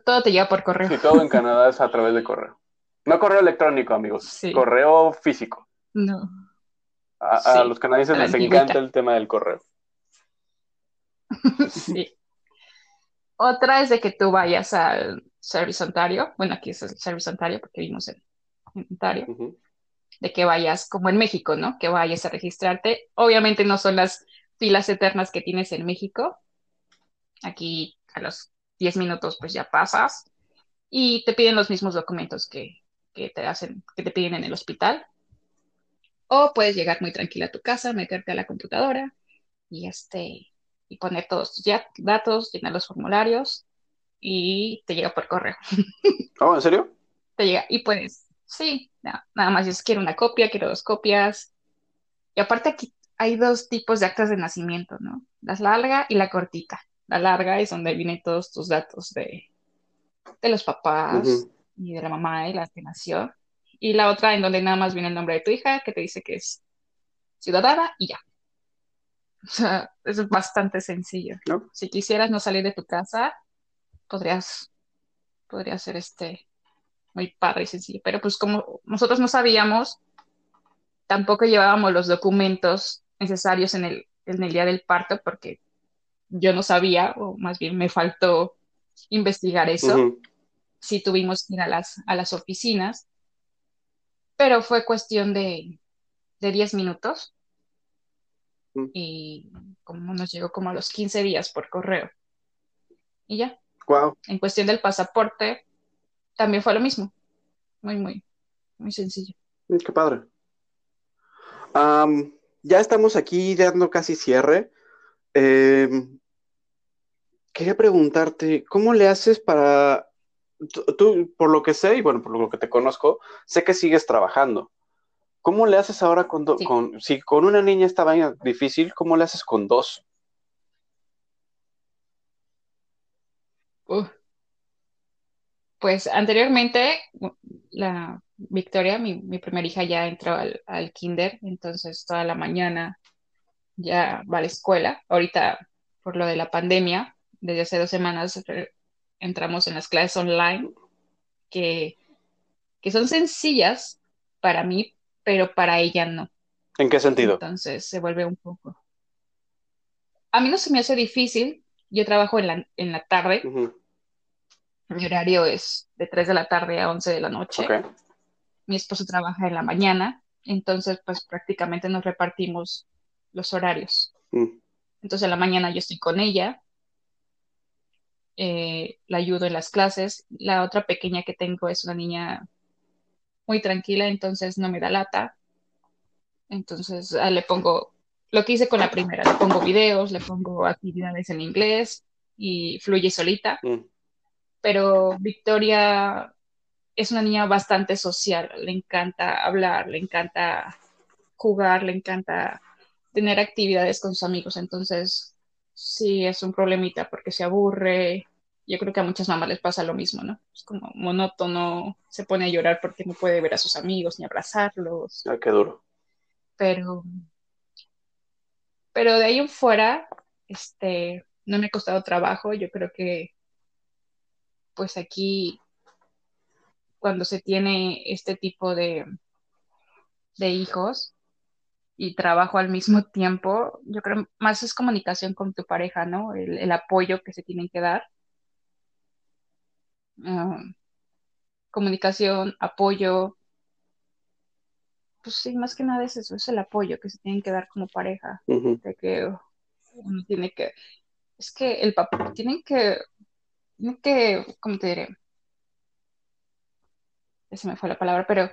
Todo te llega por correo. Sí, todo en Canadá es a través de correo. No correo electrónico, amigos. Correo físico. No. A, los canadienses les encanta el tema del correo. sí. Otra es de que tú vayas al Service Ontario. Bueno, aquí es el Service Ontario porque vimos en, Ontario. De que vayas, como en México, ¿no? Que vayas a registrarte. Obviamente no son las filas eternas que tienes en México. Aquí a los 10 minutos pues ya pasas y te piden los mismos documentos que, que te hacen, que te piden en el hospital. O puedes llegar muy tranquila a tu casa, meterte a la computadora y este y poner todos tus datos, llenar los formularios y te llega por correo. ¿Oh, en serio? Te llega y puedes, sí, nada más yo quiero una copia, quiero dos copias. Y aparte aquí hay dos tipos de actas de nacimiento, ¿no? La larga y la cortita. La larga es donde vienen todos tus datos de, de los papás, y de la mamá y la que nació. Y la otra en donde nada más viene el nombre de tu hija, que te dice que es ciudadana y ya. O sea, es bastante sencillo. Si quisieras no salir de tu casa, podrías, podría ser este muy padre y sencillo. Pero pues como nosotros no sabíamos, tampoco llevábamos los documentos necesarios en el, en el día del parto porque yo no sabía, o más bien me faltó investigar eso sí tuvimos que ir a las, a las oficinas pero fue cuestión de, de 10 minutos Mm. y como nos llegó como a los 15 días por correo. Y ya, Wow. en cuestión del pasaporte, también fue lo mismo. Muy, muy, muy sencillo. Mm, Qué padre. Ya estamos aquí dando casi cierre. Em, quería preguntarte, ¿cómo le haces para... Tú, tú, por lo que sé, y bueno, por lo que te conozco, sé que sigues trabajando. ¿Cómo le haces ahora con, do- Sí. con... Si con una niña estaba difícil, ¿cómo le haces con dos? Pues anteriormente, la Victoria, mi, mi primera hija, ya entró al, al kinder, entonces toda la mañana ya va a la escuela. Ahorita, por lo de la pandemia, desde hace dos semanas re- entramos en las clases online, que, que son sencillas para mí, pero para ella no. ¿En qué sentido? Entonces se vuelve un poco. A mí no se me hace difícil, yo trabajo en la, en la tarde, mi horario es de 3 de la tarde a 11 de la noche. Mi esposo trabaja en la mañana, entonces pues prácticamente nos repartimos los horarios. Mm, Entonces en la mañana yo estoy con ella, eh, la ayudo en las clases. La otra pequeña que tengo es una niña muy tranquila, entonces no me da lata. Entonces ah, le pongo lo que hice con la primera, le pongo videos, le pongo actividades en inglés y fluye solita. mm, Pero Victoria es una niña bastante social, le encanta hablar, le encanta jugar, le encanta tener actividades con sus amigos, entonces sí es un problemita porque se aburre. Yo creo que a muchas mamás les pasa lo mismo, ¿no? Es como monótono, se pone a llorar porque no puede ver a sus amigos ni abrazarlos, ah, qué duro. pero, pero de ahí en fuera, este, no me ha costado trabajo, yo creo que pues aquí cuando se tiene este tipo de, de hijos y trabajo al mismo tiempo, yo creo más es comunicación con tu pareja, ¿no? El, el apoyo que se tienen que dar. Um, comunicación, apoyo. Pues sí, más que nada es eso, es el apoyo que se tienen que dar como pareja, Ujú, de que uno tiene que, es que el papá, tienen que, tienen que, ¿cómo te diré? Ya se me fue la palabra, pero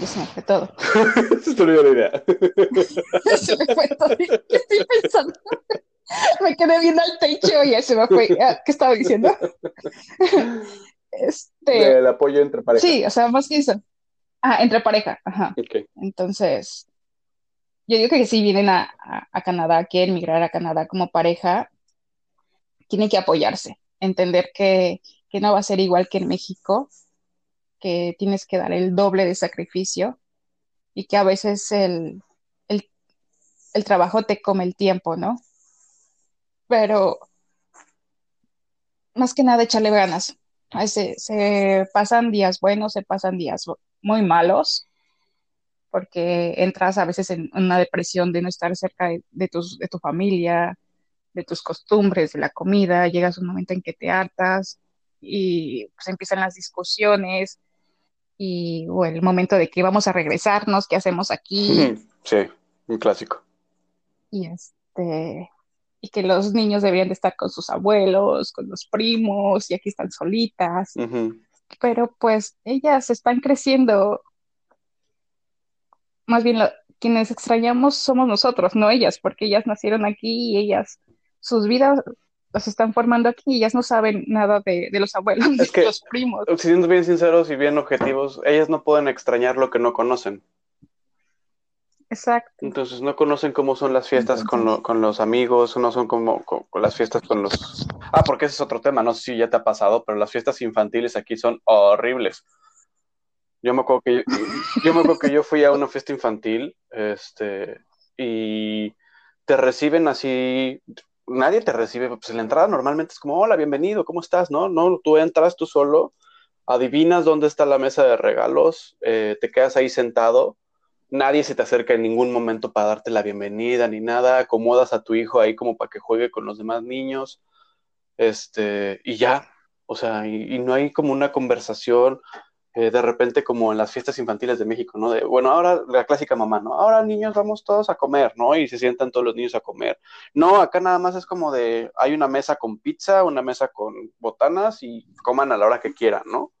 ya se me fue todo. Se te olvidó la idea. Se me fue todo. ¿Qué estoy pensando? Me quedé viendo al techo y ya se me fue. Ah, ¿Qué estaba diciendo? Este, El apoyo entre parejas. sí, o sea, más que eso. Ah, entre pareja, ajá. Entonces, yo digo que si vienen a, a, a Canadá, quieren migrar a Canadá como pareja, tienen que apoyarse, entender que, que no va a ser igual que en México, que tienes que dar el doble de sacrificio y que a veces el, el, el trabajo te come el tiempo, ¿no? Pero más que nada echarle ganas. Se, se pasan días buenos, se pasan días muy malos, porque entras a veces en una depresión de no estar cerca de, de, tus, de tu familia, de tus costumbres, de la comida, llegas un momento en que te hartas y pues empiezan las discusiones y o el momento de que vamos a regresarnos, ¿qué hacemos aquí? Sí, un clásico. Y este y que los niños deberían de estar con sus abuelos, con los primos, y aquí están solitas. Pero pues ellas están creciendo, más bien lo, quienes extrañamos somos nosotros, no ellas, porque ellas nacieron aquí y ellas, sus vidas las están formando aquí y ellas no saben nada de, de los abuelos, Es de que- los primos. Siendo bien sinceros y bien objetivos, ellas no pueden extrañar lo que no conocen. Exacto. Entonces no conocen cómo son las fiestas con, lo- con los amigos, no son como con, con las fiestas con los... Ah, porque ese es otro tema, no sé si ya te ha pasado, pero las fiestas infantiles aquí son horribles. Yo me acuerdo que yo, me acuerdo que yo fui a una fiesta infantil, este, y te reciben así, nadie te recibe, pues en la entrada normalmente es como, hola, bienvenido, ¿cómo estás? No, no, tú entras tú solo, adivinas dónde está la mesa de regalos, eh, te quedas ahí sentado nadie se te acerca en ningún momento para darte la bienvenida ni nada, acomodas a tu hijo ahí como para que juegue con los demás niños, este, y ya, o sea, y, y no hay como una conversación, eh, de repente como en las fiestas infantiles de México, ¿no? De, bueno, ahora la clásica mamá, ¿no? Ahora niños vamos todos a comer, ¿no? Y se sientan todos los niños a comer. No, acá nada más es como de, hay una mesa con pizza, una mesa con botanas y coman a la hora que quieran, ¿no?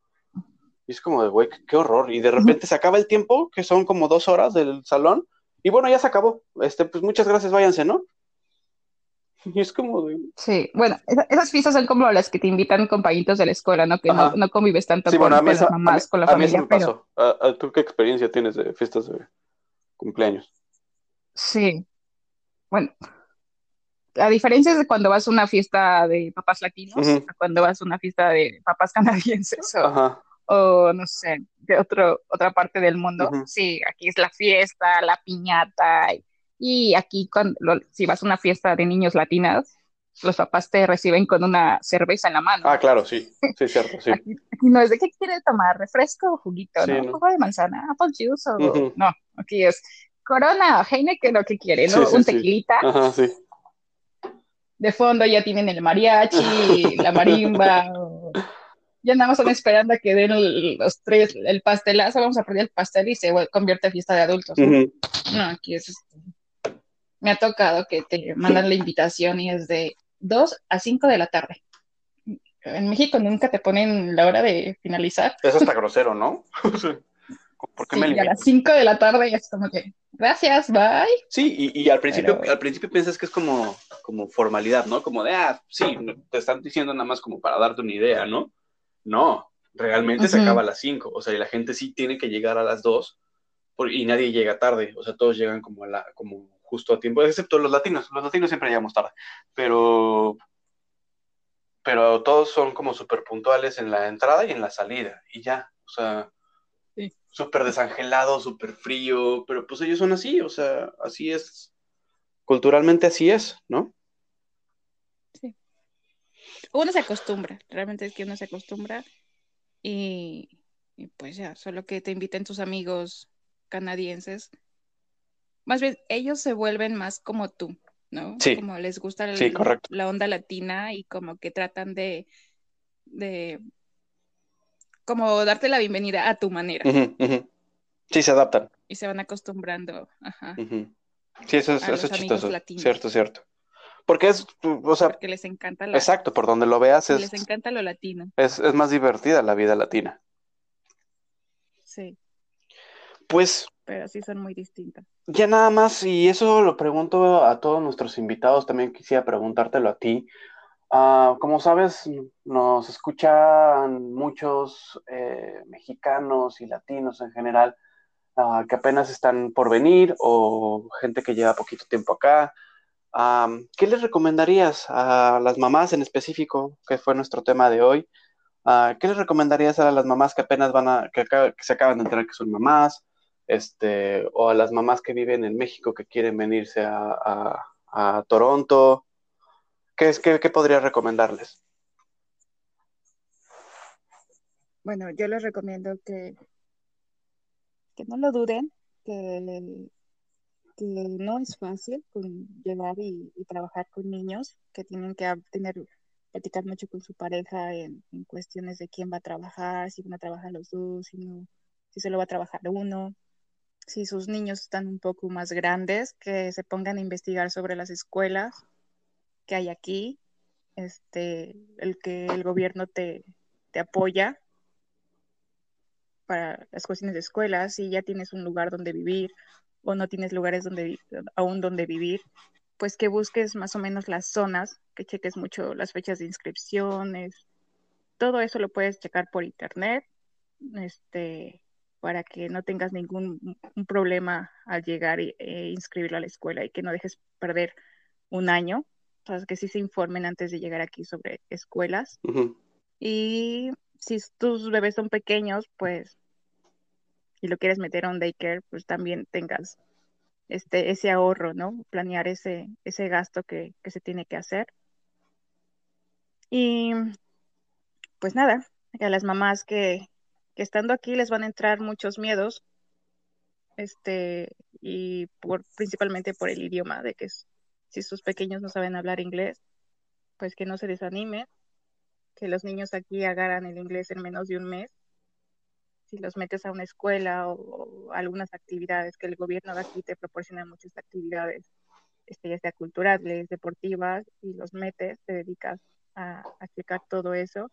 Y es como de, güey, qué, horror. Y de repente se acaba el tiempo, que son como dos horas del salón, y bueno, ya se acabó. Este, pues muchas gracias, váyanse, ¿no? Y es como de... Sí, bueno, esas fiestas son como las que te invitan compañitos de la escuela, ¿no? Que no, convives tanto con, las mamás, con la familia. A mí pasó. ¿Tú qué experiencia tienes de fiestas de cumpleaños? Sí. Bueno, la diferencia es de cuando vas a una fiesta de papás latinos a cuando vas a una fiesta de papás canadienses o, o no sé, de otro, otra parte del mundo. Sí, aquí es la fiesta, la piñata y y aquí, cuando, si vas a una fiesta de niños latinas, los papás te reciben con una cerveza en la mano. Ah, claro, sí, sí, cierto, sí. Aquí, no es de qué quiere tomar, refresco o juguito, ¿no? Jugo de manzana, apple juice o... No, aquí es Corona, Heineken, lo que quiere, ¿no? Un tequilita. Ajá, sí. De fondo ya tienen el mariachi, la marimba. Ya nada más están esperando a que den los tres, el pastelazo, vamos a perder el pastel y se convierte en fiesta de adultos. No, aquí es me ha tocado que te mandan la invitación y es de 2 a 5 de la tarde. En México nunca te ponen la hora de finalizar. Eso está grosero, ¿no? ¿Por qué sí, a las 5 de la tarde es como que, gracias, bye. Sí, y, al, principio, al principio piensas que es como, como formalidad, ¿no? Como de, ah, sí, te están diciendo nada más como para darte una idea, ¿no? No, realmente se acaba a las 5, o sea, y la gente sí tiene que llegar a las 2 y nadie llega tarde, o sea, todos llegan como a la, como justo a tiempo, excepto los latinos. Los latinos siempre llegamos tarde, pero, pero todos son como súper puntuales en la entrada y en la salida, y ya, o sea, súper desangelado, súper frío, pero pues ellos son así, o sea, así es, culturalmente así es, ¿no? Sí. Uno se acostumbra, realmente es que uno se acostumbra y, y pues ya, solo que te inviten tus amigos canadienses más bien ellos se vuelven más como tú, ¿no? Sí. Como les gusta la onda latina y como que tratan de, de como darte la bienvenida a tu manera. Sí, se adaptan. Y se van acostumbrando. Ajá. Sí, eso es, eso es chistoso. Cierto, cierto. Porque es, o sea. Porque les encanta la... Exacto, por donde lo veas es. Les encanta lo latino. Es, es más divertida la vida latina. Sí. Pues pero sí son muy distintas. Ya nada más, y eso lo pregunto a todos nuestros invitados, también quisiera preguntártelo a ti. Ah, como sabes, nos escuchan muchos eh, mexicanos y latinos en general ah, que apenas están por venir o gente que lleva poquito tiempo acá. Ah, ¿Qué les recomendarías a las mamás en específico, que fue nuestro tema de hoy? ¿Qué les recomendarías a las mamás que apenas van a, que se acaban de enterar que son mamás? Este, o a las mamás que viven en México que quieren venirse a, Toronto. ¿Qué, es, qué, podría recomendarles? Bueno, yo les recomiendo que, que no lo duden, que, que no es fácil con llevar y, trabajar con niños, que tienen que tener, platicar mucho con su pareja en, en, cuestiones de quién va a trabajar, si van a trabajar los dos, si no, si solo va a trabajar uno si sus niños están un poco más grandes, que se pongan a investigar sobre las escuelas que hay aquí, este, el que el gobierno te, apoya para las cuestiones de escuelas, si ya tienes un lugar donde vivir o no tienes lugares donde aún donde vivir, pues que busques más o menos las zonas, que cheques mucho las fechas de inscripciones, todo eso lo puedes checar por internet, este, para que no tengas ningún problema al llegar e, inscribirlo a la escuela y que no dejes perder un año. Que sí se informen antes de llegar aquí sobre escuelas. Y si tus bebés son pequeños, pues, y lo quieres meter a un daycare, pues también tengas este, ese ahorro, ¿no? Planear ese, ese gasto que, que se tiene que hacer. Y pues nada, a las mamás que, que estando aquí les van a entrar muchos miedos, este, y por, principalmente por el idioma, de que si sus pequeños no saben hablar inglés, pues que no se desanimen, que los niños aquí agarran el inglés en menos de un mes, si los metes a una escuela o, algunas actividades que el gobierno de aquí te proporciona muchas actividades, este, ya sea culturales, deportivas, y los metes, te dedicas a, a checar todo eso,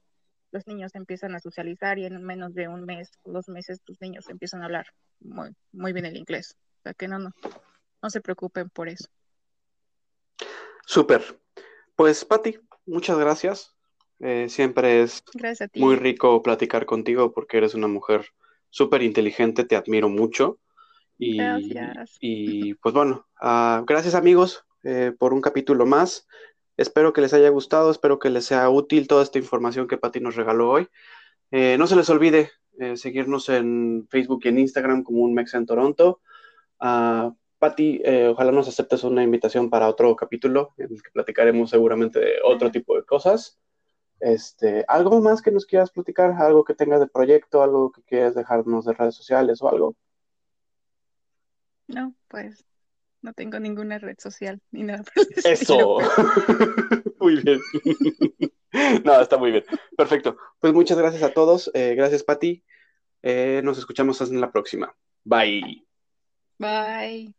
los niños empiezan a socializar y en menos de un mes dos meses tus niños empiezan a hablar muy, muy bien el inglés. O sea que no, no, no se preocupen por eso. Súper. Pues, Patti, muchas gracias. Eh, siempre es muy rico platicar contigo porque eres una mujer súper inteligente, te admiro mucho. Y, gracias. y pues bueno, uh, gracias amigos eh, por un capítulo más. Espero que les haya gustado, espero que les sea útil toda esta información que Patti nos regaló hoy. Eh, no se les olvide seguirnos en Facebook y en Instagram como un Mex en Toronto. Uh, Patti, ojalá nos aceptes una invitación para otro capítulo en el que platicaremos seguramente de otro tipo de cosas. Este, ¿Algo más que nos quieras platicar? ¿Algo que tengas de proyecto? ¿Algo que quieras dejarnos de redes sociales o algo? No, pues no tengo ninguna red social ni nada. Eso. muy bien. no, está muy bien. Perfecto. Pues muchas gracias a todos. Eh, gracias, Pati. Eh, nos escuchamos en la próxima. Bye. Bye.